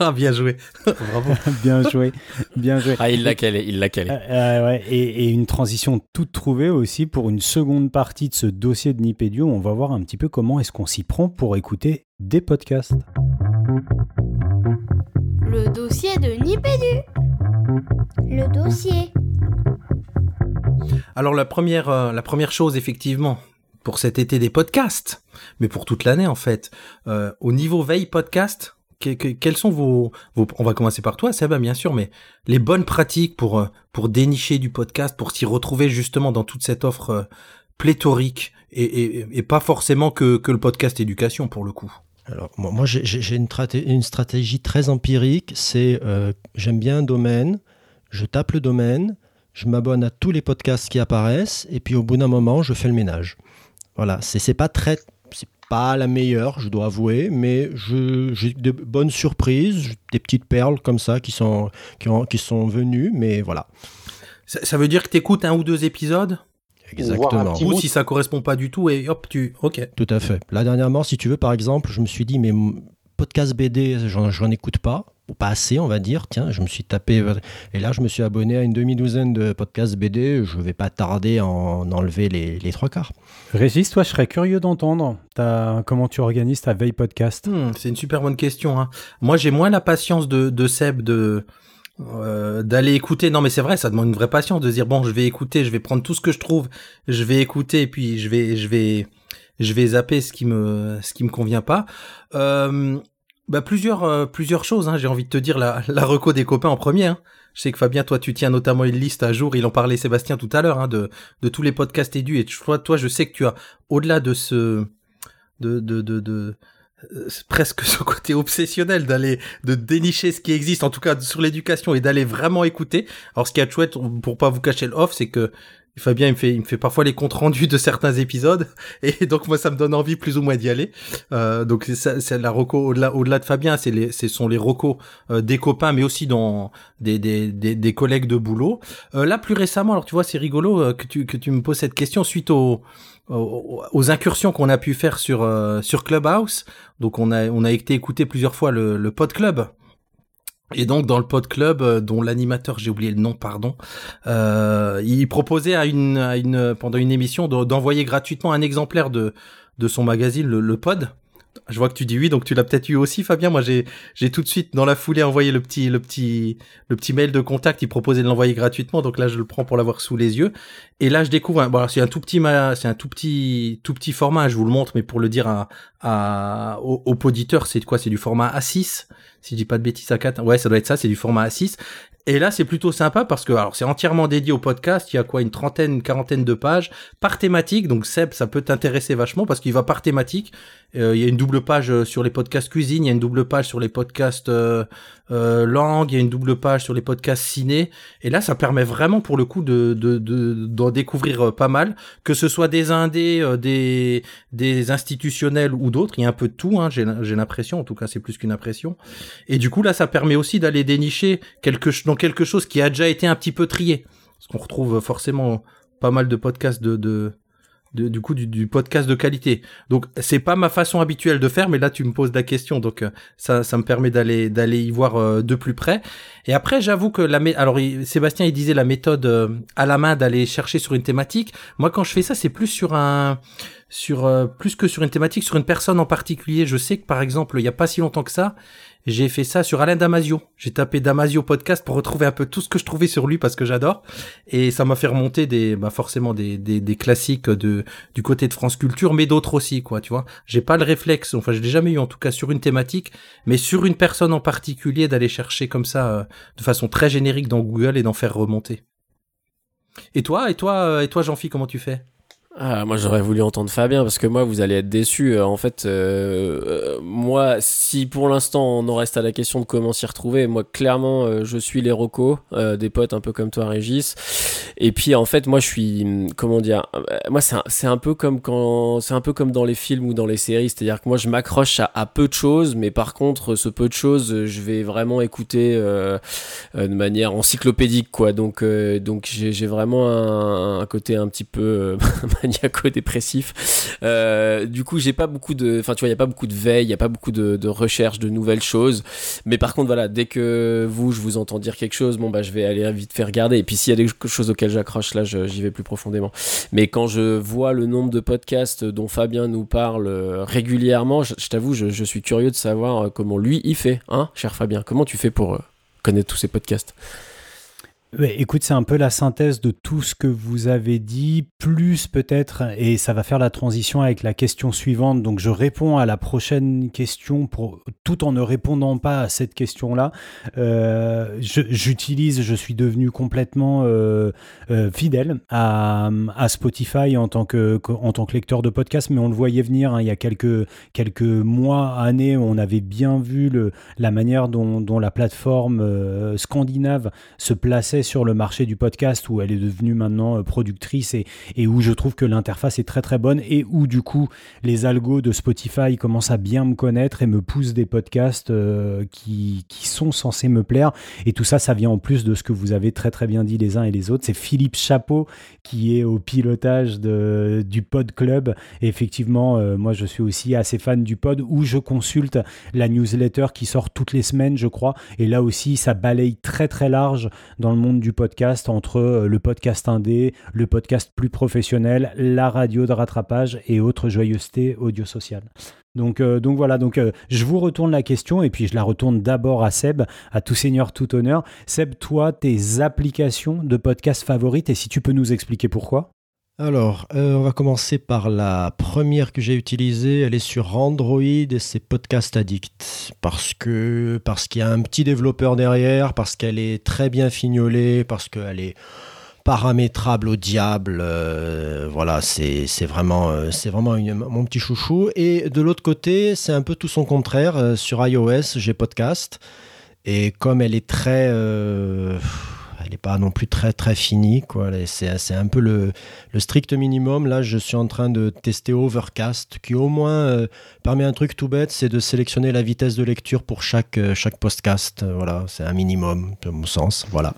Speaker 1: Ah bien joué. Bravo.
Speaker 6: bien joué, bien joué.
Speaker 3: Ah, il l'a calé, il l'a calé.
Speaker 6: Euh, euh, ouais, et, et une transition toute trouvée aussi pour une seconde partie de ce dossier de Nipédio. On va voir un petit peu comment est-ce qu'on s'y prend pour écouter des podcasts.
Speaker 4: Le dossier de Nipédu.
Speaker 7: Le dossier.
Speaker 1: Alors la première euh, la première chose effectivement pour cet été des podcasts, mais pour toute l'année en fait, euh, au niveau veille podcast, que- que- quelles sont vos, on va commencer par toi Seba bien sûr, mais les bonnes pratiques pour euh, pour dénicher du podcast, pour s'y retrouver justement dans toute cette offre euh, pléthorique et, et, et pas forcément que que le podcast éducation pour le coup?
Speaker 2: Alors, moi, moi, j'ai- une, une stratégie très empirique. C'est euh, j'aime bien un domaine, je tape le domaine, je m'abonne à tous les podcasts qui apparaissent, et puis au bout d'un moment, je fais le ménage. Voilà, c'est pas très, pas la meilleure, je dois avouer, mais je- j'ai de bonnes surprises, des petites perles comme ça qui sont qui, ont- qui sont venues, mais voilà,
Speaker 1: Ça, ça veut dire que t'écoutes un ou deux épisodes?
Speaker 2: Exactement.
Speaker 1: Ou si ça correspond pas du tout et hop tu ok.
Speaker 2: Tout à fait. Là, dernièrement, si tu veux, par exemple, je me suis dit, mais podcast BD, j'en écoute pas, pas assez, on va dire. Tiens, je me suis tapé. Et là, je me suis abonné à une demi-douzaine de podcasts BD. Je vais pas tarder à en enlever les, les trois quarts.
Speaker 6: Régis, toi, je serais curieux d'entendre ta- comment tu organises ta veille podcast.
Speaker 1: Hmm, c'est une super bonne question. Hein. Moi, j'ai moins la patience de, de Seb de euh, d'aller écouter. Non, mais c'est vrai, ça demande une vraie patience de se dire bon, je vais écouter, je vais prendre tout ce que je trouve, je vais écouter, et puis je vais, je vais, je vais zapper ce qui me, ce qui me convient pas. Euh, bah plusieurs, euh, plusieurs choses. Hein. J'ai envie de te dire la, la reco des copains en premier. Hein. Je sais que Fabien, toi, tu tiens notamment une liste à jour. Il en parlait Sébastien tout à l'heure hein, de, de tous les podcasts édu. Et toi, toi, je sais que tu as au-delà de ce, de, de, de, euh, presque ce côté obsessionnel d'aller de dénicher ce qui existe en tout cas sur l'éducation et d'aller vraiment écouter. Alors ce qui est chouette pour pas vous cacher le off, c'est que Fabien il me fait il me fait parfois les comptes rendus de certains épisodes et donc moi ça me donne envie plus ou moins d'y aller. Euh, donc c'est la reco au-delà au-delà de Fabien, c'est les ce sont les recos euh, des copains mais aussi dans des des des, des collègues de boulot. Euh, là plus récemment, alors tu vois c'est rigolo euh, que tu que tu me poses cette question suite au aux, incursions qu'on a pu faire sur euh, sur Clubhouse. Donc on a on a été écouter plusieurs fois le, le Pod Club. Et donc dans le pod club, euh, dont l'animateur, j'ai oublié le nom, pardon, euh, il proposait à une, à une pendant une émission de- d'envoyer gratuitement un exemplaire de de son magazine, le pod. Je vois que tu dis oui, donc tu l'as peut-être eu aussi, Fabien. Moi, j'ai tout de suite dans la foulée envoyé le petit le petit le petit mail de contact. Il proposait de l'envoyer gratuitement, donc là je le prends pour l'avoir sous les yeux. Et là je découvre, un, bon, alors, c'est un tout petit c'est un tout petit tout petit format. Je vous le montre, mais pour le dire à, à aux, aux auditeurs, c'est quoi? C'est du format A6 si je dis pas de bêtises à 4 ouais ça doit être ça c'est du format A6 et là c'est plutôt sympa parce que alors c'est entièrement dédié au podcast. Il y a quoi une trentaine une quarantaine de pages par thématique. Donc Seb ça peut t'intéresser vachement parce qu'il va par thématique. Euh, il y a une double page euh, sur les podcasts cuisine il y a une double page sur les podcasts euh, euh, langue il y a une double page sur les podcasts ciné. Et là ça permet vraiment pour le coup de de de- d'en découvrir euh, pas mal. Que ce soit des indés euh, des des institutionnels ou d'autres il y a un peu de tout hein, j'ai j'ai l'impression. En tout cas c'est plus qu'une impression. Et du coup, là, ça permet aussi d'aller dénicher quelque, dans quelque chose qui a déjà été un petit peu trié. Parce qu'on retrouve forcément pas mal de podcasts de, de, du coup, du, du podcast de qualité. Donc, c'est pas ma façon habituelle de faire, mais là, tu me poses la question. Donc, euh, ça, ça me permet d'aller, d'aller y voir euh, de plus près. Et après, j'avoue que la, alors, Sébastien, il disait la méthode euh, à la main d'aller chercher sur une thématique. Moi, quand je fais ça, c'est plus sur un, sur, euh, plus que sur une thématique, sur une personne en particulier. Je sais que, par exemple, il y a pas si longtemps que ça, j'ai fait ça sur Alain Damasio. J'ai tapé Damasio podcast pour retrouver un peu tout ce que je trouvais sur lui parce que j'adore. Et ça m'a fait remonter des, bah forcément des, des, des classiques de, du côté de France Culture, mais d'autres aussi, quoi, tu vois. J'ai pas le réflexe, enfin, je l'ai jamais eu en tout cas sur une thématique, mais sur une personne en particulier d'aller chercher comme ça, euh, de façon très générique dans Google et d'en faire remonter. Et toi, et toi, euh, et toi, Jean-Philippe, comment tu fais?
Speaker 3: Ah, moi j'aurais voulu entendre Fabien parce que moi vous allez être déçus. Euh, En fait, euh, euh, moi si pour l'instant on en reste à la question de comment s'y retrouver, moi clairement euh, je suis les rocos, euh, des potes un peu comme toi Régis. Et puis en fait moi je suis hum, comment dire, euh, moi c'est un, un peu comme quand c'est un peu comme dans les films ou dans les séries, c'est-à-dire que moi je m'accroche à, peu de choses, mais par contre ce peu de choses je vais vraiment écouter de manière encyclopédique quoi. Donc donc j'ai vraiment un, un côté un petit peu maniaco-dépressif. Euh, du coup, j'ai pas beaucoup de, enfin, tu vois, il y a pas beaucoup de veille, il y a pas beaucoup de, de recherche de nouvelles choses. Mais par contre, voilà, dès que vous, je vous entends dire quelque chose, bon bah, je vais aller vite faire regarder. Et puis s'il y a des choses auxquelles j'accroche, là, j'y vais plus profondément. Mais quand je vois le nombre de podcasts dont Fabien nous parle euh, régulièrement, je, t'avoue, je, suis curieux de savoir euh, comment lui il fait, hein, cher Fabien. Comment tu fais pour connaître tous ces podcasts?
Speaker 6: Ouais, écoute, c'est un peu la synthèse de tout ce que vous avez dit, plus peut-être, et ça va faire la transition avec la question suivante. Donc, je réponds à la prochaine question pour, tout en ne répondant pas à cette question-là. Euh, J'utilise, je, suis devenu complètement euh, euh, fidèle à, Spotify en tant que, en tant que lecteur de podcast, mais on le voyait venir hein, il y a quelques, quelques mois, années, on avait bien vu le, la manière dont, la plateforme scandinave se plaçait sur le marché du podcast, où elle est devenue maintenant euh, productrice et, où je trouve que l'interface est très très bonne et où du coup les algos de Spotify commencent à bien me connaître et me poussent des podcasts euh, qui, qui sont censés me plaire. Et tout ça, ça vient en plus de ce que vous avez très très bien dit les uns et les autres. C'est Philippe Chapeau qui est au pilotage de, du Pod Club. Et effectivement, euh, moi je suis aussi assez fan du pod où je consulte la newsletter qui sort toutes les semaines, je crois. Et là aussi, ça balaye très très large dans le monde du podcast entre euh, le podcast indé, le podcast plus professionnel, la radio de rattrapage et autres joyeusetés audio sociales. Donc, euh, donc voilà, donc euh, je vous retourne la question et puis je la retourne d'abord à Seb, à tout seigneur, tout honneur. Seb, toi, tes applications de podcast favorites et si tu peux nous expliquer pourquoi?
Speaker 2: Alors, euh, on va commencer par la première que j'ai utilisée. Elle est sur Android et c'est Podcast Addict. Parce qu'il y a un petit développeur derrière, parce qu'elle est très bien fignolée, parce qu'elle est paramétrable au diable. euh, voilà, c'est vraiment, euh, mon petit chouchou. Et de l'autre côté, c'est un peu tout son contraire. Sur iOS, j'ai Podcast. Et comme elle est très... euh, il n'est pas non plus très très fini. Quoi. C'est, un peu le, strict minimum. Là, je suis en train de tester Overcast, qui au moins euh, permet un truc tout bête, c'est de sélectionner la vitesse de lecture pour chaque, euh, podcast. Voilà, c'est un minimum, de mon sens. Voilà.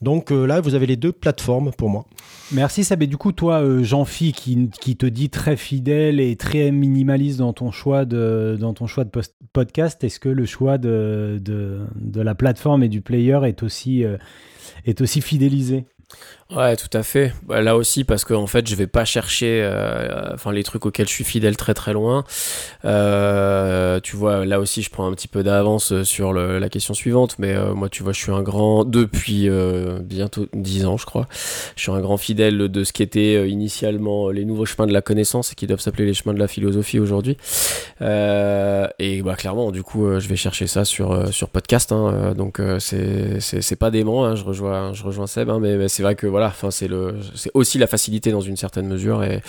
Speaker 2: Donc là, vous avez les deux plateformes pour moi.
Speaker 6: Merci. Et du coup, toi, Jean-Phi, qui, qui, te dit très fidèle et très minimaliste dans ton choix de, podcast, est-ce que le choix de, de, la plateforme et du player est aussi, euh, est aussi fidélisé
Speaker 3: Ouais, tout à fait. Bah, là aussi, parce qu'en en fait, je vais pas chercher euh, enfin, les trucs auxquels je suis fidèle très très loin. Euh, tu vois, là aussi, je prends un petit peu d'avance sur la question suivante. Mais euh, moi, tu vois, je suis un grand, depuis bientôt 10 ans, je crois, je suis un grand fidèle de ce qui était initialement les nouveaux chemins de la connaissance et qui doivent s'appeler les chemins de la philosophie aujourd'hui. et bah, clairement, du coup, je vais chercher ça sur, sur podcast. Hein, donc, c'est pas dément. Hein, je, rejoins, je rejoins Seb, hein, mais, mais c'est vrai que voilà voilà, enfin c'est le, c'est aussi la facilité dans une certaine mesure et,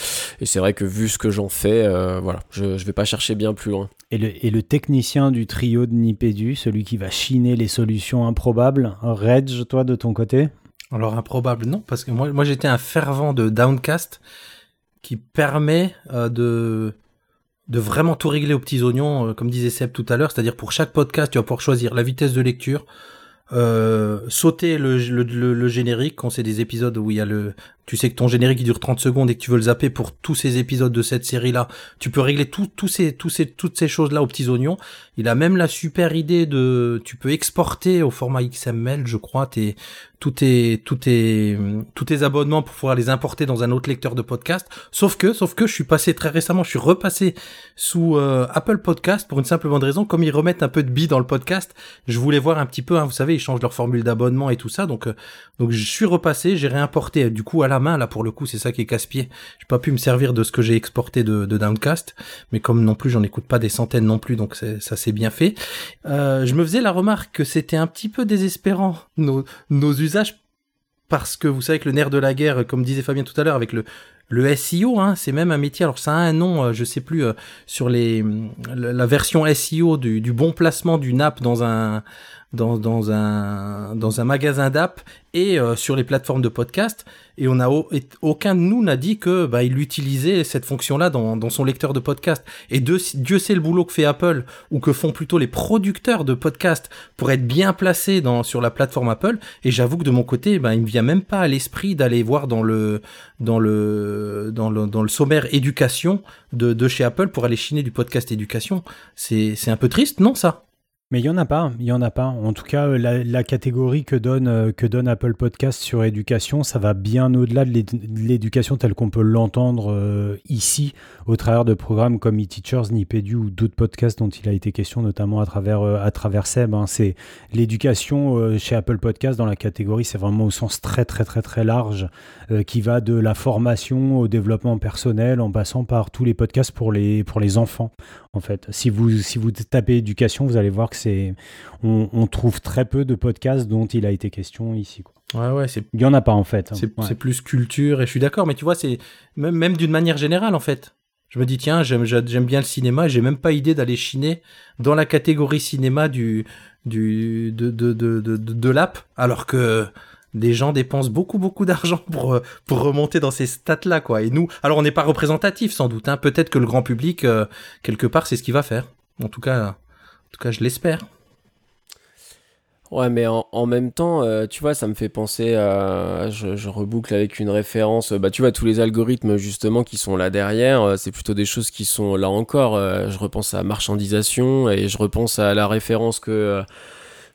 Speaker 3: c'est vrai que vu ce que j'en fais, euh, voilà, je, je vais pas chercher bien plus loin.
Speaker 6: Et le, et le technicien du trio de Nipédu, celui qui va chiner les solutions improbables, Reg, toi de ton côté?
Speaker 1: Alors improbable non, parce que moi, moi j'étais un fervent de Downcast qui permet euh, de de vraiment tout régler aux petits oignons, euh, comme disait Seb tout à l'heure, c'est-à-dire pour chaque podcast, tu vas pouvoir choisir la vitesse de lecture, euh, sauter le, le, le, générique quand c'est des épisodes où il y a le tu sais que ton générique dure 30 secondes et que tu veux le zapper pour tous ces épisodes de cette série là tu peux régler tout, tout ces, ces, toutes ces choses là aux petits oignons. Il a même la super idée de tu peux exporter au format XML je crois tes tous tes tous tes tous tes abonnements pour pouvoir les importer dans un autre lecteur de podcast. Sauf que sauf que je suis passé très récemment je suis repassé sous euh, Apple Podcast pour une simple bonne raison. Comme ils remettent un peu de billes dans le podcast je voulais voir un petit peu hein, vous savez ils changent leur formule d'abonnement et tout ça. Donc euh, donc je suis repassé j'ai réimporté du coup à la main là pour le coup c'est ça qui est casse-pied. J'ai pas pu me servir de ce que j'ai exporté de, de Downcast mais comme non plus j'en écoute pas des centaines non plus donc ça c'est bien fait. Euh, je me faisais la remarque que c'était un petit peu désespérant nos usages parce que vous savez que le nerf de la guerre, comme disait Fabien tout à l'heure, avec le, le SEO, hein, c'est même un métier. Alors ça a un nom, euh, je sais plus euh, sur les la version SEO du, bon placement d'une app dans un dans, un dans un magasin d'app et euh, sur les plateformes de podcast et on a aucun de nous n'a dit que bah, il utilisait cette fonction là dans, dans son lecteur de podcast et Dieu sait le boulot que fait Apple ou que font plutôt les producteurs de podcast pour être bien placés dans sur la plateforme Apple et j'avoue que de mon côté bah, il me vient même pas à l'esprit d'aller voir dans le dans le dans le dans le sommaire éducation de, de chez Apple pour aller chiner du podcast éducation. C'est un peu triste non ça?
Speaker 6: Mais il y en a pas, il y en a pas. En tout cas, la, catégorie que donne, euh, que donne Apple Podcast sur éducation, ça va bien au-delà de l'éducation telle qu'on peut l'entendre euh, ici, au travers de programmes comme eTeachers, Nipedu ou d'autres podcasts dont il a été question, notamment à travers, euh, à travers Seb. Hein. C'est l'éducation chez Apple Podcast dans la catégorie, c'est vraiment au sens très très très très large, qui va de la formation au développement personnel, en passant par tous les podcasts pour les, pour les enfants. En fait, si vous, si vous tapez éducation, vous allez voir que on, trouve très peu de podcasts dont il a été question ici.
Speaker 1: Ouais, ouais, c'est.
Speaker 6: Il y en a pas en fait.
Speaker 1: Hein. C'est plus culture et je suis d'accord, mais tu vois, c'est même, même d'une manière générale en fait. Je me dis tiens, j'aime j'aime bien le cinéma, j'ai même pas idée d'aller chiner dans la catégorie cinéma du du de de de de, de l'app, alors que des gens dépensent beaucoup beaucoup d'argent pour pour remonter dans ces stats là quoi. Et nous, alors on n'est pas représentatif sans doute. Hein. Peut-être que le grand public euh, quelque part c'est ce qu'il va faire. En tout cas, tout cas, je l'espère.
Speaker 3: Ouais, mais en, même temps, euh, tu vois, ça me fait penser à. Je, reboucle avec une référence. Bah, tu vois, tous les algorithmes, justement, qui sont là derrière, euh, c'est plutôt des choses qui sont là encore. Euh, je repense à marchandisation et je repense à la référence que.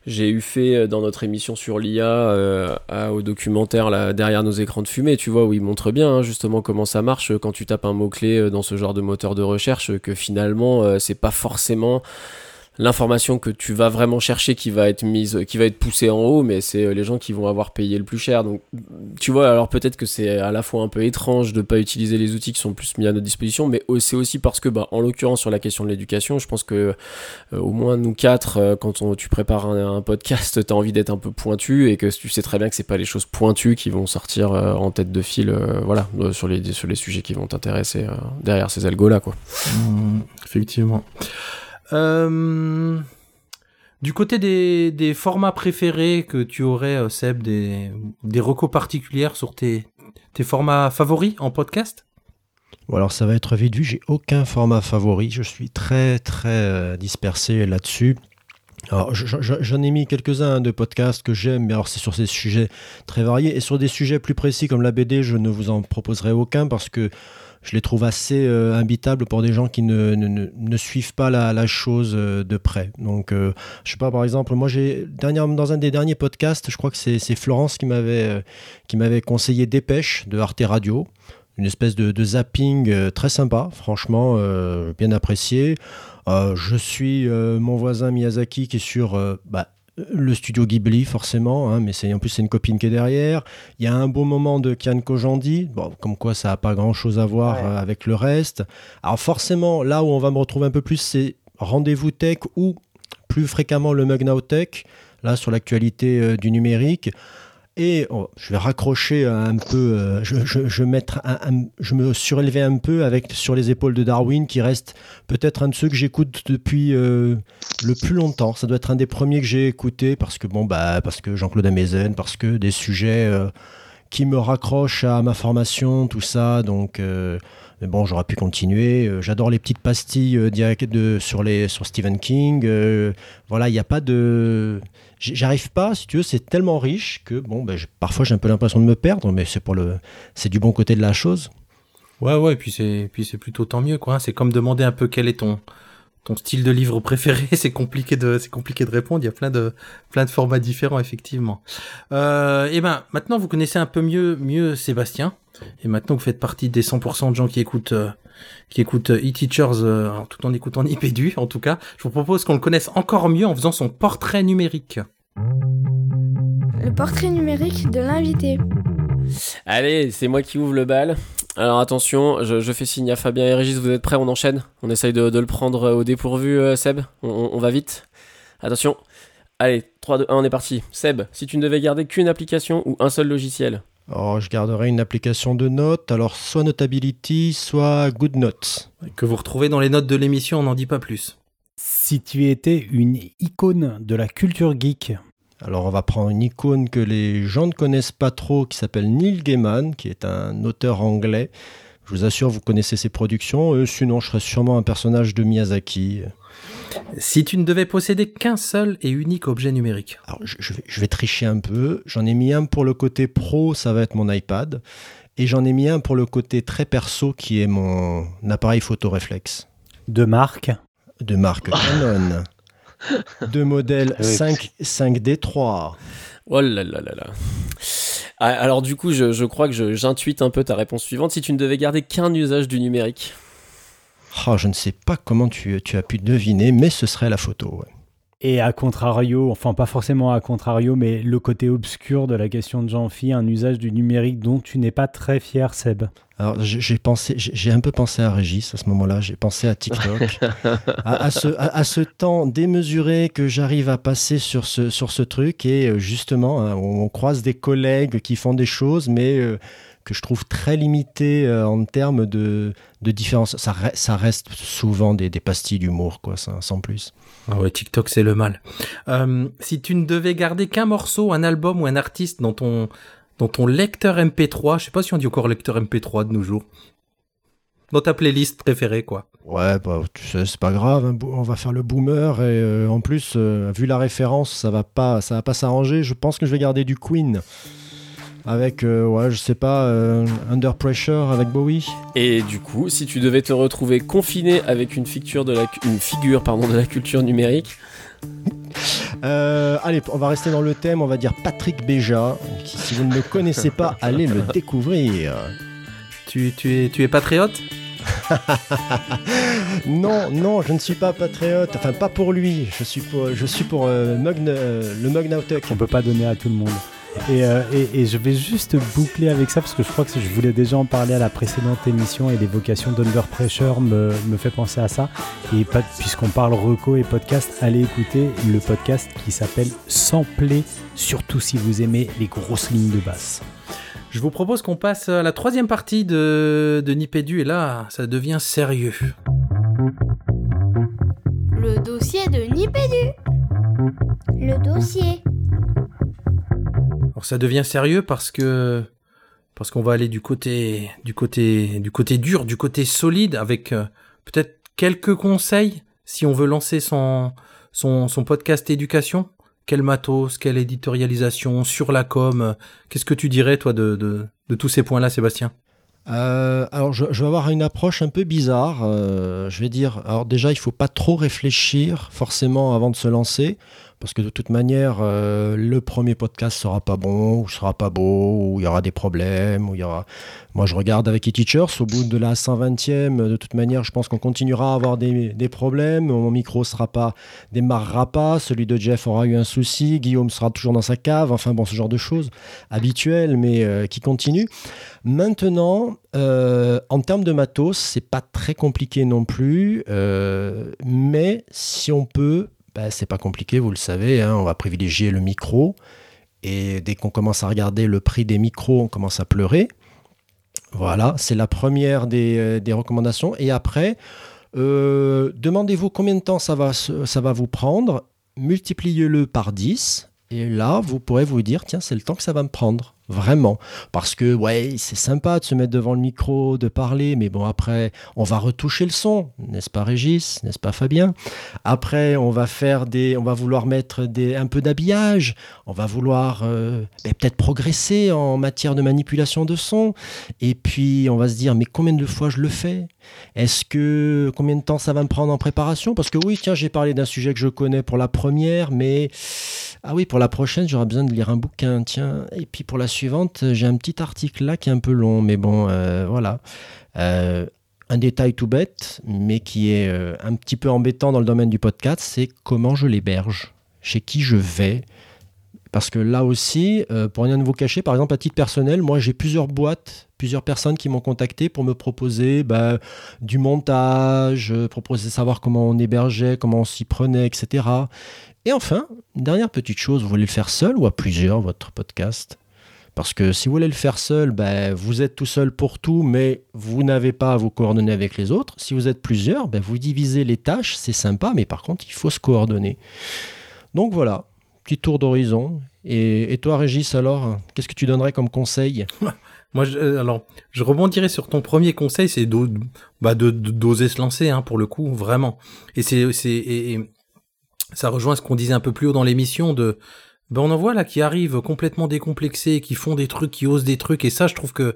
Speaker 3: j'ai eu fait dans notre émission sur l'IA au documentaire là, derrière nos écrans de fumée, tu vois, où il montre bien hein, justement comment ça marche quand tu tapes un mot-clé dans ce genre de moteur de recherche, que finalement c'est pas forcément l'information que tu vas vraiment chercher qui va être mise, qui va être poussée en haut, mais c'est euh, les gens qui vont avoir payé le plus cher. Donc, tu vois, alors peut-être que c'est à la fois un peu étrange de pas utiliser les outils qui sont plus mis à notre disposition, mais c'est aussi parce que, bah, en l'occurrence sur la question de l'éducation, je pense que euh, au moins nous quatre, euh, quand on, tu prépares un, podcast, tu as envie d'être un peu pointu et que tu sais très bien que c'est pas les choses pointues qui vont sortir en tête de fil, voilà, sur les sur les sujets qui vont t'intéresser derrière ces algos là, quoi.
Speaker 1: Mmh, effectivement. Euh, Du côté des, formats préférés que tu aurais, euh, Seb, des, des recos particulières sur tes, tes formats favoris en podcast?
Speaker 2: Alors ça va être vite vu, j'ai aucun format favori, je suis très très euh, dispersé là-dessus. Alors je- je- j'en ai mis quelques-uns de podcasts que j'aime, mais alors c'est sur des sujets très variés, et sur des sujets plus précis comme la BD, je ne vous en proposerai aucun parce que je les trouve assez euh, pour des gens qui ne, suivent pas la, chose euh, de près. Donc euh, je sais pas, par exemple, moi j'ai dans un des derniers podcasts, je crois que c'est Florence qui m'avait euh, qui m'avait conseillé Dépêche de Arte Radio une espèce de, zapping euh, très sympa, franchement, bien apprécié. Je suis mon voisin Miyazaki qui est sur bah, le studio Ghibli, forcément, hein, mais c'est, en plus c'est une copine qui est derrière. Il y a un beau moment de Kian Kojandi, bon, comme quoi ça n'a pas grand-chose à voir
Speaker 8: Ouais.
Speaker 2: euh, avec le reste. Alors forcément, là où on va me retrouver un peu plus, c'est Rendez-vous Tech ou plus fréquemment le Mug Now Tech, là sur l'actualité euh, du numérique. Et oh, je vais raccrocher un peu, euh, je, me surélever un peu avec sur les épaules de Darwin, qui reste peut-être un de ceux que j'écoute depuis euh, le plus longtemps. Ça doit être un des premiers que j'ai écouté parce que bon bah parce que Jean-Claude Amezen, parce que des sujets euh, qui me raccrochent à ma formation, tout ça. Donc mais bon, j'aurais pu continuer. Euh, J'adore les petites pastilles euh, direct de, sur, les, sur Stephen King. Euh, voilà, il n'y a pas de. J'arrive pas, si tu veux, c'est tellement riche que bon, ben, parfois j'ai un peu l'impression de me perdre, mais c'est pour le, c'est du bon côté de la chose.
Speaker 1: Ouais, ouais, puis c'est, puis c'est plutôt tant mieux, quoi. hein. C'est comme demander un peu quel est ton, ton style de livre préféré. C'est compliqué de, c'est compliqué de répondre. Il y a plein de, plein de formats différents, effectivement. Euh, et ben, maintenant, vous connaissez un peu mieux, mieux Sébastien. Et maintenant, vous faites partie des 100% de gens qui écoutent, euh, qui écoutent euh, e-teachers, euh, tout en écoutant Nipédu, en tout cas. Je vous propose qu'on le connaisse encore mieux en faisant son portrait numérique.
Speaker 7: Le portrait numérique de l'invité.
Speaker 3: Allez, c'est moi qui ouvre le bal. Alors attention, je, je fais signe à Fabien et Régis, vous êtes prêts On enchaîne On essaye de, de le prendre au dépourvu, euh, Seb on, on- on va vite Attention. Allez, 3, 2, 1, on est parti. Seb, si tu ne devais garder qu'une application ou un seul logiciel?
Speaker 2: Alors, je garderai une application de notes, alors soit Notability, soit GoodNotes.
Speaker 1: Que vous retrouvez dans les notes de l'émission, on n'en dit pas plus.
Speaker 6: Si tu étais une icône de la culture geek,
Speaker 2: Alors, on va prendre une icône que les gens ne connaissent pas trop, qui s'appelle Neil Gaiman, qui est un auteur anglais. Je vous assure, vous connaissez ses productions. Euh, sinon, je serais sûrement un personnage de Miyazaki.
Speaker 1: Si tu ne devais posséder qu'un seul et unique objet numérique.
Speaker 2: Alors, je, je vais, je vais tricher un peu. J'en ai mis un pour le côté pro, ça va être mon iPad. Et j'en ai mis un pour le côté très perso, qui est mon appareil photo réflexe
Speaker 6: de marque,
Speaker 2: de marque Canon. de modèle
Speaker 8: Oui.
Speaker 2: 5, 5D3.
Speaker 3: Oh là là là là. Ah, Alors du coup, je, je crois que j'intuite un peu ta réponse suivante. Si tu ne devais garder qu'un usage du numérique
Speaker 2: Ah, je ne sais pas comment tu, tu as pu deviner, mais ce serait la photo. ouais.
Speaker 6: et à contrario, enfin pas forcément à contrario, mais le côté obscur de la question de Jean-Phi, un usage du numérique dont tu n'es pas très fier, Seb.
Speaker 2: Alors j'ai pensé, j'ai un peu pensé à Régis à ce moment-là. J'ai pensé à TikTok, à, à ce, à, à ce temps démesuré que j'arrive à passer sur ce sur ce truc et euh, justement, hein, on, on croise des collègues qui font des choses, mais euh, que je trouve très limitées euh, en termes de de différence. Ça, re- ça reste souvent des, des pastilles d'humour, quoi, ça, sans plus.
Speaker 1: Ah ouais, TikTok, c'est le mal. Euh, si tu ne devais garder qu'un morceau, un album ou un artiste dans ton, dans ton lecteur MP3, je sais pas si on dit encore lecteur MP3 de nos jours, dans ta playlist préférée, quoi.
Speaker 2: Ouais, bah, tu sais, c'est pas grave. hein, on va faire le boomer et euh, en plus, euh, vu la référence, ça va pas, ça va pas s'arranger. Je pense que je vais garder du Queen avec, euh, ouais, je sais pas, euh, Under Pressure avec Bowie.
Speaker 3: Et du coup, si tu devais te retrouver confiné avec une de la, une figure, pardon, de la culture numérique,
Speaker 2: Euh, allez, on va rester dans le thème. On va dire Patrick Béja. qui, si vous ne le connaissez pas, allez le découvrir.
Speaker 1: Tu, tu, es, tu es patriote?
Speaker 2: Non, non, je ne suis pas patriote. Enfin, pas pour lui. Je suis pour, je suis pour euh, euh, le Mug Now Tech.
Speaker 6: qu'on peut pas donner à tout le monde. Et, euh, et- et je vais juste boucler avec ça parce que je crois que je voulais déjà en parler à la précédente émission et l'évocation d'Under Pressure me, me fait penser à ça. Et puisqu'on parle reco et podcast, allez écouter le podcast qui s'appelle Sampler, surtout si vous aimez les grosses lignes de basse.
Speaker 1: Je vous propose qu'on passe à la troisième partie de, de Nipédu, et là, ça devient sérieux.
Speaker 4: Le dossier de Nipédu. Le dossier.
Speaker 1: Ça devient sérieux parce que parce qu'on va aller du côté du côté du côté dur, du côté solide avec euh, peut-être quelques conseils si on veut lancer son son, son podcast éducation. Quel matos, quelle éditorialisation sur la com. euh, Qu'est-ce que tu dirais toi de de, tous ces points-là, Sébastien?
Speaker 2: Euh, alors, je, vais avoir une approche un peu bizarre. je vais dire, alors déjà, il faut pas trop réfléchir forcément avant de se lancer, parce que de toute manière, euh, le premier podcast sera pas bon, ou sera pas beau, ou il y aura des problèmes, ou il y aura. Moi, je regarde avec e-teachers, au bout de la 120e, de toute manière, je pense qu'on continuera à avoir des, des problèmes. Mon micro sera pas, démarrera pas, celui de Jeff aura eu un souci, Guillaume sera toujours dans sa cave, enfin bon, ce genre de choses habituelles, mais euh, qui continuent. Maintenant, euh, en termes de matos, c'est pas très compliqué non plus, mais si on peut, bah, c'est pas compliqué, vous le savez, hein, on va privilégier le micro. Et dès qu'on commence à regarder le prix des micros, on commence à pleurer. Voilà, c'est la première des, euh, recommandations. Et après, euh, demandez-vous combien de temps ça va, ça va vous prendre, multipliez-le par 10, et là, vous pourrez vous dire, tiens, c'est le temps que ça va me prendre. Vraiment. Parce que, ouais, c'est sympa de se mettre devant le micro, de parler, mais bon, après, on va retoucher le son, n'est-ce pas Régis, n'est-ce pas Fabien? Après, on va faire des, on va vouloir mettre des, un peu d'habillage, on va vouloir euh, ben, peut-être progresser en matière de manipulation de son, et puis on va se dire, mais combien de fois je le fais? Est-ce que, combien de temps ça va me prendre en préparation? Parce que oui, tiens, j'ai parlé d'un sujet que je connais pour la première, mais ah oui, pour la prochaine, j'aurai besoin de lire un bouquin, tiens. Et puis pour la suivante, j'ai un petit article là qui est un peu long, mais bon, euh, voilà. Euh, un détail tout bête, mais qui est euh, un petit peu embêtant dans le domaine du podcast, c'est comment je l'héberge, chez qui je vais. Parce que là aussi, euh, pour rien ne vous cacher, par exemple, à titre personnel, moi j'ai plusieurs boîtes, plusieurs personnes qui m'ont contacté pour me proposer bah, du montage, euh, proposer de savoir comment on hébergeait, comment on s'y prenait, etc. Et enfin, dernière petite chose, vous voulez le faire seul ou à plusieurs, votre podcast? Parce que si vous voulez le faire seul, ben, vous êtes tout seul pour tout, mais vous n'avez pas à vous coordonner avec les autres. Si vous êtes plusieurs, ben, vous divisez les tâches, c'est sympa, mais par contre, il faut se coordonner. Donc voilà, petit tour d'horizon. Et, toi, Régis, alors, qu'est-ce que tu donnerais comme conseil?
Speaker 1: Moi, je, euh, alors, je rebondirai sur ton premier conseil, c'est bah, d'oser se lancer, hein, pour le coup, vraiment. Et c'est, ça rejoint ce qu'on disait un peu plus haut dans l'émission de, ben on en voit là qui arrivent complètement décomplexés, qui font des trucs, qui osent des trucs, et ça, je trouve que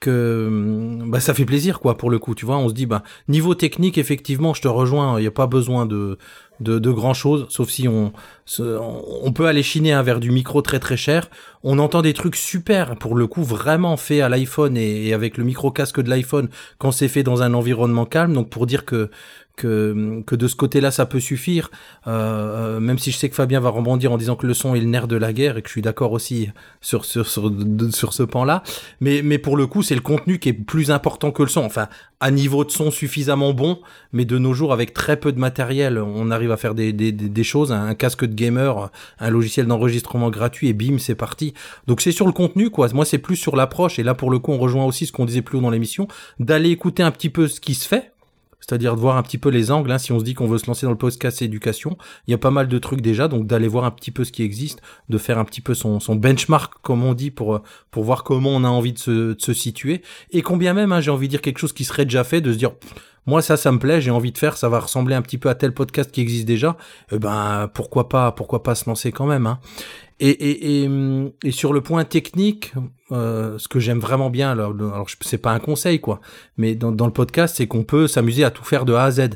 Speaker 1: que hum, bah ça fait plaisir quoi pour le coup tu vois on se dit bah niveau technique effectivement je te rejoins il n'y a pas besoin de de, de grand chose sauf si on on peut aller chiner un verre du micro très très cher. On entend des trucs super pour le coup vraiment fait à l'iPhone et, et avec le micro casque de l'iPhone quand c'est fait dans un environnement calme. Donc pour dire que que, que de ce côté-là ça peut suffire. Euh, euh, même si je sais que Fabien va rebondir en disant que le son est le nerf de la guerre et que je suis d'accord aussi sur sur sur, sur ce pan-là. Mais mais pour le coup c'est le contenu qui est plus important que le son. Enfin à niveau de son suffisamment bon mais de nos jours avec très peu de matériel on arrive à faire des, des, des choses. Un casque de gamer un logiciel d'enregistrement gratuit et bim c'est parti. Donc c'est sur le contenu quoi. Moi c'est plus sur l'approche. Et là pour le coup on rejoint aussi ce qu'on disait plus haut dans l'émission. D'aller écouter un petit peu ce qui se fait c'est-à-dire de voir un petit peu les angles, hein, si on se dit qu'on veut se lancer dans le podcast éducation, il y a pas mal de trucs déjà, donc d'aller voir un petit peu ce qui existe, de faire un petit peu son, benchmark, comme on dit, pour, pour voir comment on a envie de se, de se situer, et combien même, hein, j'ai envie de dire quelque chose qui serait déjà fait, de se dire, moi ça, ça me plaît, j'ai envie de faire, ça va ressembler un petit peu à tel podcast qui existe déjà, eh ben pourquoi pas, pourquoi pas se lancer quand même, hein. Et, et, et, hum, sur le point technique, euh, ce que j'aime vraiment bien, alors, alors c'est pas un conseil quoi, mais dans, le podcast, c'est qu'on peut s'amuser à tout faire de A à Z.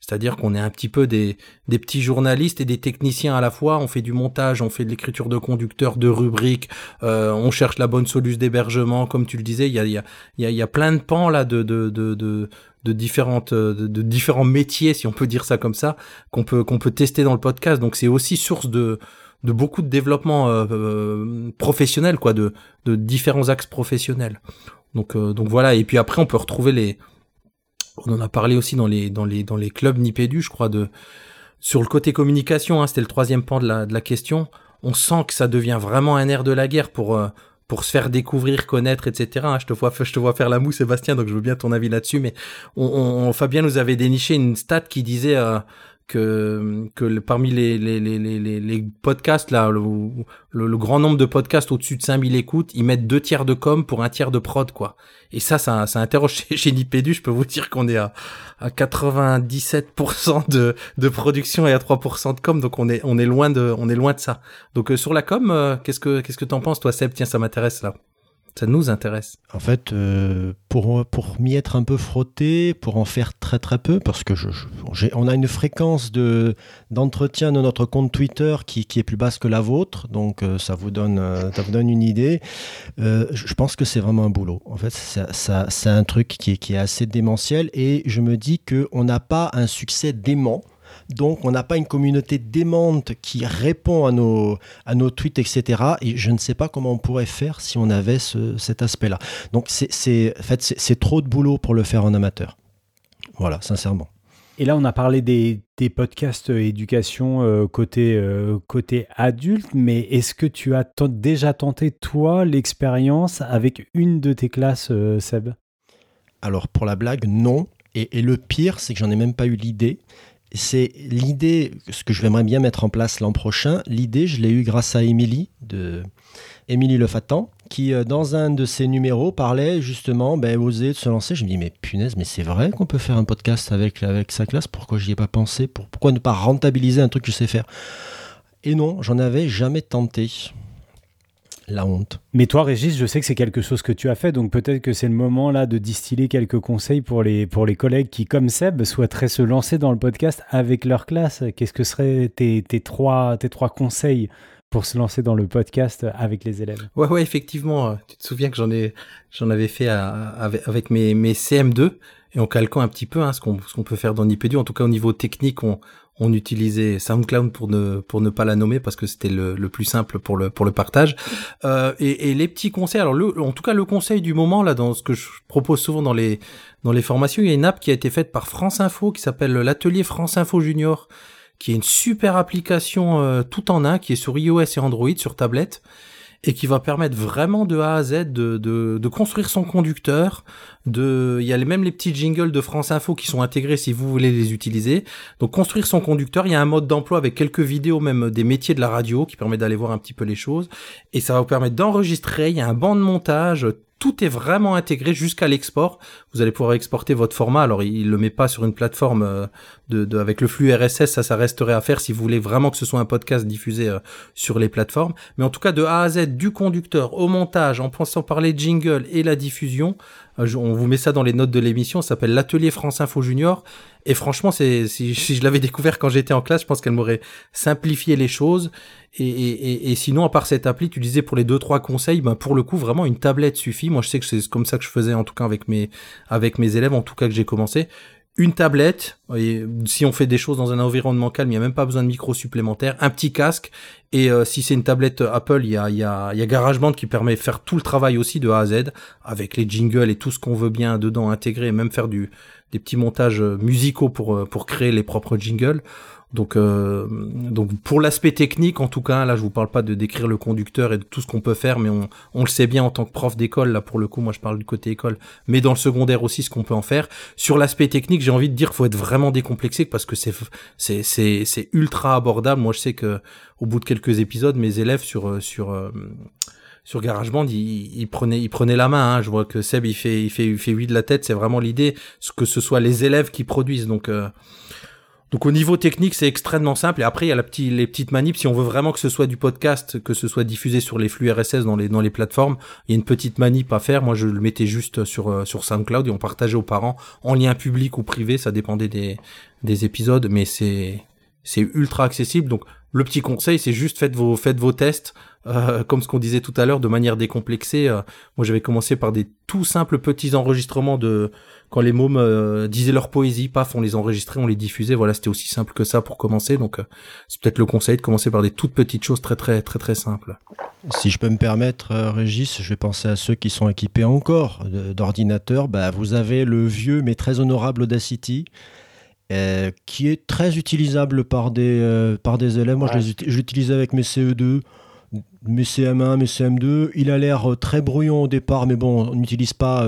Speaker 1: C'est-à-dire qu'on est un petit peu des, des petits journalistes et des techniciens à la fois. On fait du montage, on fait de l'écriture de conducteurs, de rubriques, euh, on cherche la bonne solution d'hébergement, comme tu le disais. Il y a, il y, a, il y, a, plein de pans là de, de, de, de différentes de, de différents métiers, si on peut dire ça comme ça, qu'on peut qu'on peut tester dans le podcast. Donc c'est aussi source de de beaucoup de développement euh, euh, professionnel, quoi, de, de différents axes professionnels. Donc, euh, donc voilà. Et puis après, on peut retrouver les. On en a parlé aussi dans les dans les dans les clubs Nipédu, je crois, de sur le côté communication. Hein, C'était le troisième pan de la de la question. On sent que ça devient vraiment un air de la guerre pour euh, pour se faire découvrir, connaître, etc. Je te vois, faire la moue, Sébastien, donc je veux bien ton avis là-dessus. Mais on, on- Fabien nous avait déniché une stat qui disait que, que parmi les, les, les, les, les podcasts, là, le, le, grand nombre de podcasts au-dessus de 5000 écoutes, ils mettent deux tiers de com pour un tiers de prod, quoi. Et ça, ça, ça interroge chez, chez Nipédu. Je peux vous dire qu'on est à, à 97% de, de production et à 3% de com. Donc on est, on est loin de, on est loin de ça. Donc euh, sur la com, euh, qu'est-ce que, qu'est-ce que t'en penses, toi, Seb? Tiens, ça m'intéresse, là. Ça nous intéresse.
Speaker 2: En fait, euh, pour, pour m'y être un peu frotté, pour en faire très très peu, parce que je, on a une fréquence de, d'entretien de notre compte Twitter qui, qui, est plus basse que la vôtre, donc euh, ça, vous donne, euh, ça vous donne une idée. je pense que c'est vraiment un boulot. En fait, ça, c'est un truc qui qui est assez démentiel et je me dis qu'on n'a pas un succès dément donc, on n'a pas une communauté démente qui répond à nos, à nos tweets, etc. Et je ne sais pas comment on pourrait faire si on avait cet aspect-là. Donc, c'est en fait, c'est trop de boulot pour le faire en amateur. Voilà, sincèrement.
Speaker 6: Et là, on a parlé des, podcasts éducation euh, côté, euh, côté adulte, mais est-ce que tu as déjà tenté, toi, l'expérience avec une de tes classes, euh, Seb?
Speaker 2: Alors, pour la blague, non. Et, et le pire, c'est que j'en ai même pas eu l'idée c'est l'idée, ce que je vais bien mettre en place l'an prochain. L'idée, je l'ai eu grâce à Émilie, de Émilie Le Fatan, qui, euh, dans un de ses numéros, parlait justement, ben, oser de se lancer. Je me dis, mais punaise, mais c'est vrai qu'on peut faire un podcast avec, avec sa classe? Pourquoi j'y ai pas pensé? Pourquoi ne pas rentabiliser un truc que je sais faire? Et non, j'en avais jamais tenté la honte.
Speaker 6: Mais toi, Régis, je sais que c'est quelque chose que tu as fait, donc peut-être que c'est le moment là de distiller quelques conseils pour les, pour les collègues qui, comme Seb, souhaiteraient se lancer dans le podcast avec leur classe. Qu'est-ce que seraient tes, tes, trois, tes trois conseils pour se lancer dans le podcast avec les élèves?
Speaker 1: Ouais, ouais, effectivement. Tu te souviens que j'en ai, j'en avais fait avec, mes, mes CM2 et en calquant un petit peu hein, ce qu'on ce qu'on peut faire dans Nipédu. En tout cas, au niveau technique, on, on utilisait SoundCloud pour ne pour ne pas la nommer parce que c'était le, le plus simple pour le pour le partage. Euh, et, les petits conseils. Alors le, en tout cas le conseil du moment là dans ce que je propose souvent dans les dans les formations, il y a une app qui a été faite par France Info qui s'appelle l'atelier France Info Junior, qui est une super application euh, tout en un qui est sur iOS et Android sur tablette et qui va permettre vraiment de A à Z de, de, de construire son conducteur. De, il y a même les petits jingles de France Info qui sont intégrés si vous voulez les utiliser. Donc construire son conducteur, il y a un mode d'emploi avec quelques vidéos même des métiers de la radio qui permet d'aller voir un petit peu les choses. Et ça va vous permettre d'enregistrer, il y a un banc de montage, tout est vraiment intégré jusqu'à l'export. Vous allez pouvoir exporter votre format. Alors, il, le met pas sur une plateforme euh, avec le flux RSS. Ça, ça resterait à faire si vous voulez vraiment que ce soit un podcast diffusé euh, sur les plateformes. Mais en tout cas, de A à Z, du conducteur au montage, en pensant par les jingles et la diffusion, euh, on vous met ça dans les notes de l'émission. Ça s'appelle l'atelier France Info Junior. Et franchement, si, je l'avais découvert quand j'étais en classe, je pense qu'elle m'aurait simplifié les choses. Et, sinon, à part cette appli, tu disais pour les deux trois conseils, ben pour le coup, vraiment une tablette suffit. Moi, je sais que c'est comme ça que je faisais en tout cas avec mes avec mes élèves, en tout cas que j'ai commencé une tablette, et si on fait des choses dans un environnement calme, il n'y a même pas besoin de micro supplémentaire, un petit casque, et euh, si c'est une tablette Apple, il y a, y, a, y a GarageBand qui permet de faire tout le travail aussi de A à Z, avec les jingles et tout ce qu'on veut bien dedans intégrer, et même faire du, des petits montages musicaux pour, euh, pour créer les propres jingles. Donc, euh, donc pour l'aspect technique, en tout cas, là, je vous parle pas de décrire le conducteur et de tout ce qu'on peut faire, mais on, le sait bien en tant que prof d'école. Là, pour le coup, moi, je parle du côté école, mais dans le secondaire aussi, ce qu'on peut en faire. Sur l'aspect technique, j'ai envie de dire, faut être vraiment décomplexé parce que c'est ultra abordable. Moi, je sais que au bout de quelques épisodes, mes élèves sur euh, sur euh, sur GarageBand, il, il, prenait, il prenait la main. Hein. Je vois que Seb, il fait, il fait, il fait de la tête. C'est vraiment l'idée, que ce soit les élèves qui produisent. Donc, donc au niveau technique, c'est extrêmement simple. Et après, il y a la petite, les petites manips. Si on veut vraiment que ce soit du podcast, que ce soit diffusé sur les flux RSS dans les, dans les plateformes, il y a une petite manip à faire. Moi, je le mettais juste sur, euh, sur SoundCloud et on partageait aux parents en lien public ou privé. Ça dépendait des, des épisodes, mais c'est, c'est ultra accessible. Donc, le petit conseil, c'est juste faites vos, faites vos tests, euh, comme ce qu'on disait tout à l'heure, de manière décomplexée. Euh, moi, j'avais commencé par des tout simples petits enregistrements de, quand les mômes euh, disaient leur poésie, paf, on les enregistrait, on les diffusait. Voilà, c'était aussi simple que ça pour commencer. Donc, euh, c'est peut-être le conseil de commencer par des toutes petites choses très, très, très, très simples.
Speaker 2: Si je peux me permettre, euh, Régis, je vais penser à ceux qui sont équipés encore d'ordinateurs. Bah, vous avez le vieux mais très honorable Audacity. qui est très utilisable par des, par des élèves. Moi, je l'utilisais avec mes CE2, mes CM1, mes CM2. Il a l'air très brouillon au départ, mais bon, on n'utilise pas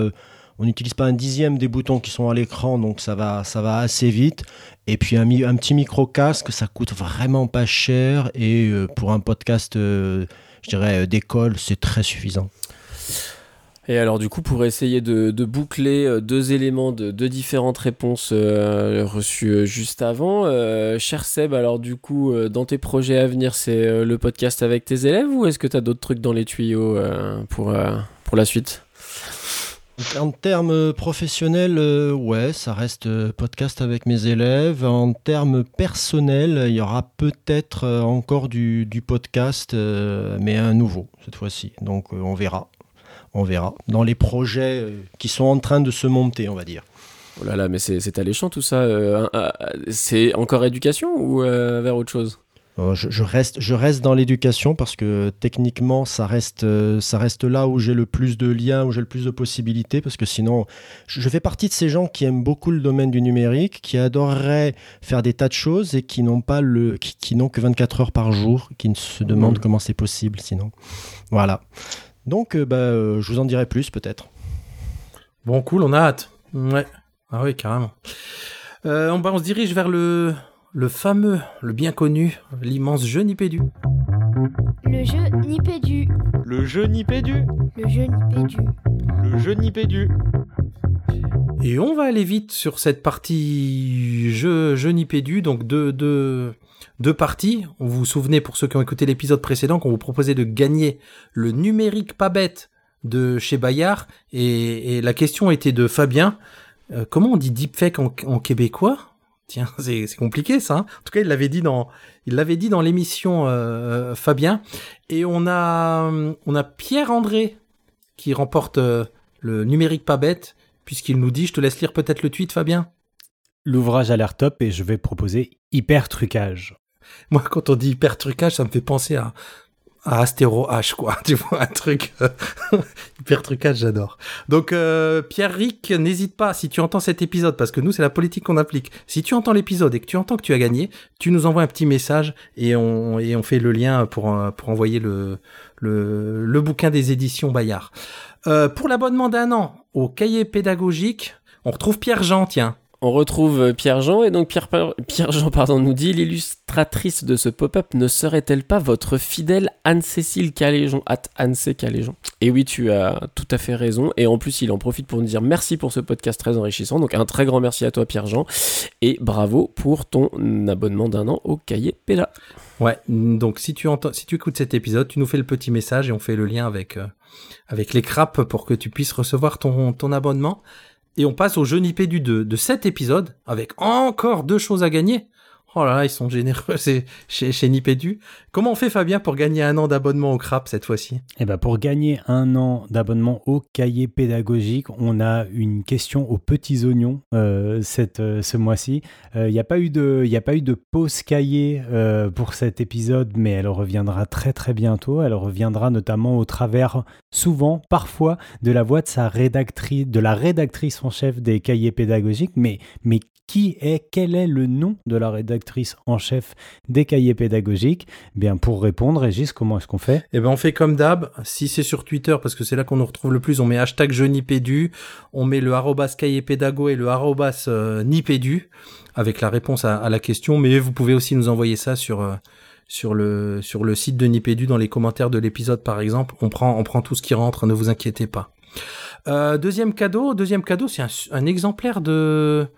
Speaker 2: n'utilise pas un dixième des boutons qui sont à l'écran, donc ça va, ça va assez vite. Et puis un, petit micro casque, ça coûte vraiment pas cher. Et euh, pour un podcast, euh, je dirais, euh, d'école, c'est très suffisant.
Speaker 3: Et alors du coup, pour essayer de, boucler euh, deux éléments de deux différentes réponses euh, reçues euh, juste avant, cher Seb, alors du coup, dans tes projets à venir, c'est le podcast avec tes élèves ou est-ce que tu as d'autres trucs dans les tuyaux pour, pour la suite?
Speaker 2: En termes professionnels, ouais, ça reste podcast avec mes élèves. En termes personnels, il y aura peut-être encore du, podcast, mais un nouveau cette fois-ci. Donc on verra. On verra. Dans les projets euh, qui sont en train de se monter, on va dire.
Speaker 3: Oh là là, mais c'est alléchant tout ça. euh, c'est encore éducation ou euh, vers autre chose?
Speaker 2: Je, je reste, je reste dans l'éducation parce que techniquement, ça reste, ça reste là où j'ai le plus de liens, où j'ai le plus de possibilités. Parce que sinon, je, fais partie de ces gens qui aiment beaucoup le domaine du numérique, qui adoreraient faire des tas de choses et qui n'ont pas le, qui, qui n'ont que 24 heures par jour, qui ne se demandent
Speaker 3: Mhm.
Speaker 2: comment c'est possible sinon. Voilà. Donc, euh, bah, euh, je vous en dirai plus peut-être.
Speaker 1: Bon, cool, on a hâte. Ouais. Ah oui, carrément. Euh, on, bah, on se dirige vers le, le fameux, le bien connu, l'immense jeu Nipédu.
Speaker 7: Le jeu Nipédu.
Speaker 8: Le jeu Nipédu.
Speaker 7: Le jeu Nipédu.
Speaker 8: Le jeu Nipédu.
Speaker 1: Et on va aller vite sur cette partie jeu, jeu Nipédu, donc deux, deux, deux parties. Vous vous souvenez, pour ceux qui ont écouté l'épisode précédent, qu'on vous proposait de gagner le numérique pas bête de chez Bayard. Et, la question était de Fabien. Euh, comment on dit deepfake en, québécois? Tiens, c'est compliqué ça. hein. en tout cas, il l'avait dit dans, il l'avait dit dans l'émission euh, Fabien. Et on a, on a Pierre André qui remporte euh, le numérique pas bête, puisqu'il nous dit, je te laisse lire peut-être le tweet, Fabien.
Speaker 6: L'ouvrage a l'air top et je vais proposer hyper trucage.
Speaker 1: Moi, quand on dit hyper trucage, ça me fait penser à, à Astéro H, quoi. Tu vois, un truc euh, hyper trucage, j'adore. Donc, euh, Pierre Ric, n'hésite pas, si tu entends cet épisode, parce que nous, c'est la politique qu'on applique. Si tu entends l'épisode et que tu entends que tu as gagné, tu nous envoies un petit message et on, fait le lien pour, euh, envoyer le, bouquin des éditions Bayard. Pour l'abonnement d'un an au cahier pédagogique, on retrouve Pierre Jean, tiens.
Speaker 3: On retrouve euh, Pierre-Jean et donc Pierre- Pierre-Jean pardon, nous dit l'illustratrice de ce pop-up ne serait-elle pas votre fidèle Anne-Cécile Caléjon? At Anne-C Caléjon Et oui, tu as tout à fait raison. Et en plus, il en profite pour nous dire merci pour ce podcast très enrichissant. Donc un très grand merci à toi Pierre-Jean et bravo pour ton abonnement d'un an au cahier Péda.
Speaker 1: Ouais, donc si tu entends, si tu écoutes cet épisode, tu nous fais le petit message et on fait le lien avec euh, avec les crapes pour que tu puisses recevoir ton abonnement. Et on passe au jeu Nipédu de de cet épisode avec encore deux choses à gagner. Oh là là, ils sont généreux c'est chez chez Nipédu. Comment on fait Fabien pour gagner un an d'abonnement au crap cette fois-ci?
Speaker 6: Et ben pour gagner un an d'abonnement au cahier pédagogique, on a une question aux petits oignons euh, cette, euh, ce mois-ci. Euh, Il n'y a pas eu de, a pas eu de pause cahier euh, pour cet épisode, mais elle reviendra très très bientôt. Elle reviendra notamment au travers, souvent, parfois, de la voix de sa rédactrice, de la rédactrice en chef des cahiers pédagogiques. Mais, mais qui est, quel est le nom de la rédactrice en chef des cahiers pédagogiques? Bien, pour répondre, Régis, comment est-ce qu'on fait?
Speaker 1: Eh ben on fait comme d'hab. Si c'est sur Twitter, parce que c'est là qu'on nous retrouve le plus, on met hashtag Nipédu, on met le arrobas cahier pédago et le arrobas euh, Nipédu avec la réponse à, la question. Mais vous pouvez aussi nous envoyer ça sur euh, le site de Nipédu dans les commentaires de l'épisode par exemple. On prend tout ce qui rentre, ne vous inquiétez pas. Euh, deuxième cadeau, deuxième cadeau, c'est un exemplaire de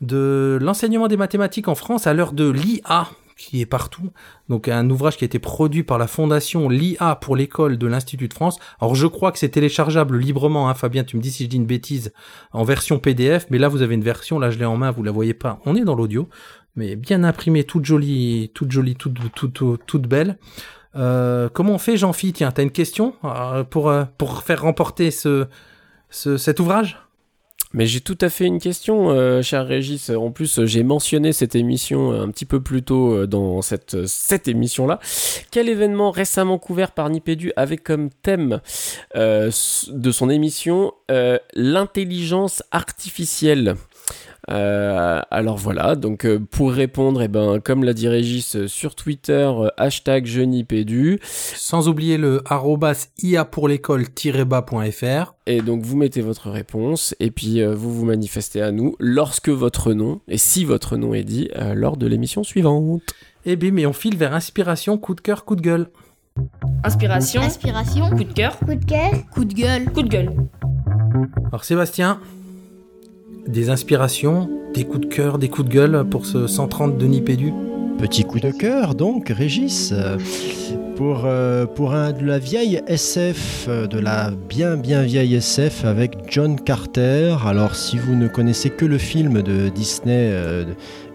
Speaker 1: de l'enseignement des mathématiques en France à l'heure de l'IA qui est partout. Donc un ouvrage qui a été produit par la fondation l'IA pour l'école de l'Institut de France. Alors je crois que c'est téléchargeable librement, hein, Fabien, tu me dis si je dis une bêtise, en version PDF, mais là vous avez une version, là je l'ai en main, vous la voyez pas, on est dans l'audio, mais bien imprimée, toute jolie, toute jolie, toute, toute, toute, toute belle. Euh, comment on fait, Jean-Phi? Tiens, t'as une question euh, pour, euh, pour faire remporter ce, ce, cet ouvrage?
Speaker 3: Mais j'ai tout à fait une question, euh, cher Régis. En plus, j'ai mentionné cette émission euh, un petit peu plus tôt euh, dans cette, cette émission-là. Quel événement récemment couvert par Nipédu avait comme thème de son émission l'intelligence artificielle? Euh, alors voilà, donc euh, pour répondre, eh ben, comme l'a dit Régis euh, sur Twitter, euh, hashtag jeunipédu.
Speaker 1: Sans oublier le arrobas ia pour l'école-bas.fr.
Speaker 3: Et donc vous mettez votre réponse et puis euh, vous vous manifestez à nous lorsque votre nom, et si votre nom est dit, euh, lors de l'émission suivante.
Speaker 1: Et bim, et on file vers inspiration, coup de cœur, coup de gueule.
Speaker 5: Inspiration,
Speaker 4: Inspiration.
Speaker 5: coup de cœur,
Speaker 7: Coup de cœur.
Speaker 4: Coup de gueule.
Speaker 5: coup de gueule.
Speaker 1: Alors Sébastien, des inspirations, des coups de cœur, des coups de gueule pour ce 130 de Nipédu
Speaker 2: Petit coup de cœur, donc, Régis, pour, euh, pour un, de la vieille SF, de la bien bien vieille SF avec John Carter. Alors, si vous ne connaissez que le film de Disney, euh,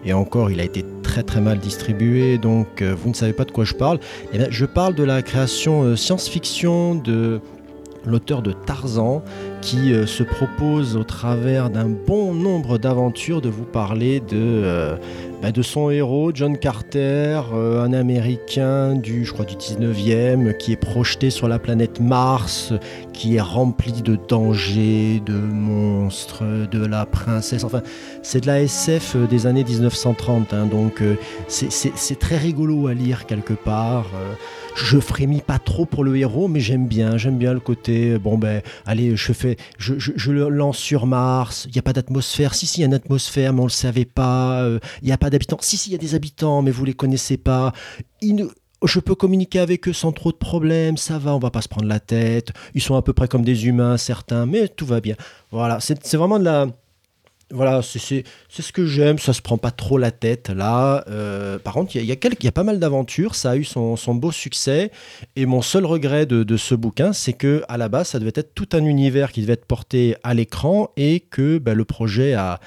Speaker 2: et encore, il a été très très mal distribué, donc euh, vous ne savez pas de quoi je parle, eh bien, je parle de la création science-fiction de l'auteur de Tarzan, qui euh, se propose au travers d'un bon nombre d'aventures de vous parler de, euh, bah, son héros, John Carter, euh, un Américain du, je crois, du 19e, qui est projeté sur la planète Mars, qui est rempli de dangers, de monstres, de la princesse. Enfin, c'est de la SF euh, des années 1930, hein, donc euh, c'est- très rigolo à lire quelque part. euh, je frémis pas trop pour le héros, mais j'aime bien, j'aime bien le côté. Bon ben, allez, je fais, je, le lance sur Mars. Il n'y a pas d'atmosphère. Si si, il y a une atmosphère, mais on le savait pas. euh, Il n'y a pas d'habitants. Si si, il y a des habitants, mais vous les connaissez pas. Je peux communiquer avec eux sans trop de problèmes, ça va, on va pas se prendre la tête. Ils sont à peu près comme des humains, certains, mais tout va bien. Voilà, c'est vraiment de la. Voilà, c'est- ce que j'aime, ça se prend pas trop la tête là. Euh, par contre, il y, a- y, a y a pas mal d'aventures, ça a eu son, son beau succès. Et mon seul regret de, de ce bouquin, c'est que à la base, ça devait être tout un univers qui devait être porté à l'écran et que bah, le projet a,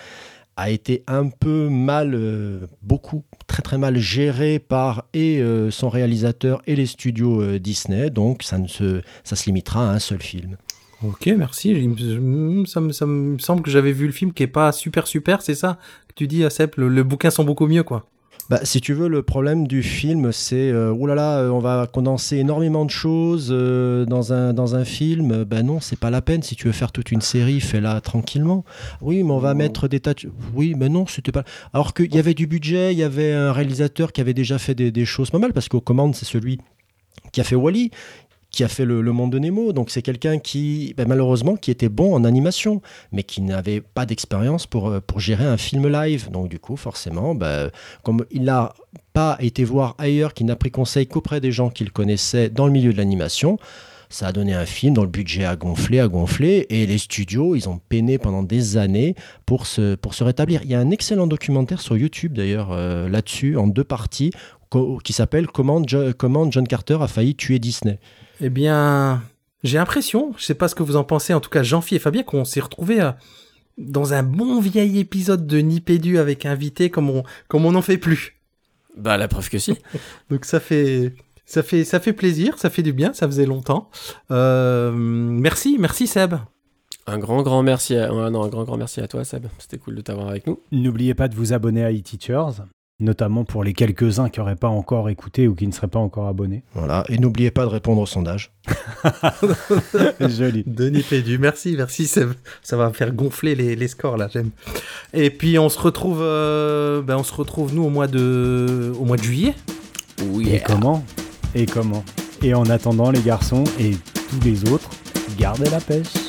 Speaker 2: a été un peu mal, euh, beaucoup, très très mal géré par et euh, son réalisateur et les studios euh, Disney. Donc ça, ne se, ça se limitera à un seul film.
Speaker 1: Ok, merci. Me- Ça me, ça semble que j'avais vu le film qui est pas super super, c'est ça? Que tu dis, Sep le, le bouquin sont beaucoup mieux, quoi.
Speaker 2: Bah, si tu veux, le problème du film, c'est euh, oulala, euh, on va condenser énormément de choses euh, dans, un, dans un film. Ben non, c'est pas la peine. Si tu veux faire toute une série, fais-la tranquillement. Oui, mais on va mettre des tas de... Oui, mais non, c'était pas. Alors qu'il y avait du budget, il y avait un réalisateur qui avait déjà fait des, des choses pas mal, parce qu'aux commandes, c'est celui qui a fait Wally qui a fait le, le monde de Nemo. Donc c'est quelqu'un qui, ben, malheureusement, qui était bon en animation, mais qui n'avait pas d'expérience pour, euh, pour gérer un film live. Donc du coup, forcément, ben, comme il n'a pas été voir ailleurs, qu'il n'a pris conseil qu'auprès des gens qu'il connaissait dans le milieu de l'animation, ça a donné un film dont le budget a gonflé, a gonflé, et les studios, ils ont peiné pendant des années pour se, pour se rétablir. Il y a un excellent documentaire sur YouTube d'ailleurs euh, là-dessus, en deux parties, qui s'appelle comment, Jo- comment John Carter a failli tuer Disney.
Speaker 1: Eh bien, j'ai l'impression, je sais pas ce que vous en pensez, en tout cas Jean-Phi et Fabien, qu'on s'est retrouvés euh, dans un bon vieil épisode de Nipédu avec invité comme on comme on n'en fait plus.
Speaker 3: Bah la preuve que si.
Speaker 1: Donc ça fait ça fait ça fait plaisir, ça fait du bien, ça faisait longtemps. Euh, merci, merci Seb.
Speaker 3: Un grand grand merci à... ouais, non, un grand grand merci à toi Seb. C'était cool de t'avoir avec nous.
Speaker 6: N'oubliez pas de vous abonner à eTeachers, notamment pour les quelques-uns qui n'auraient pas encore écouté ou qui ne seraient pas encore abonnés.
Speaker 2: Voilà, et n'oubliez pas de répondre au sondage.
Speaker 6: Joli.
Speaker 1: Denis Pédu, merci, merci Seb. Ça va faire gonfler les, les scores là, j'aime. Et puis on se retrouve, euh, ben on se retrouve nous au mois de, au mois de juillet.
Speaker 3: Oui.
Speaker 6: Et comment? Et comment? Et en attendant, les garçons et tous les autres, gardez la pêche.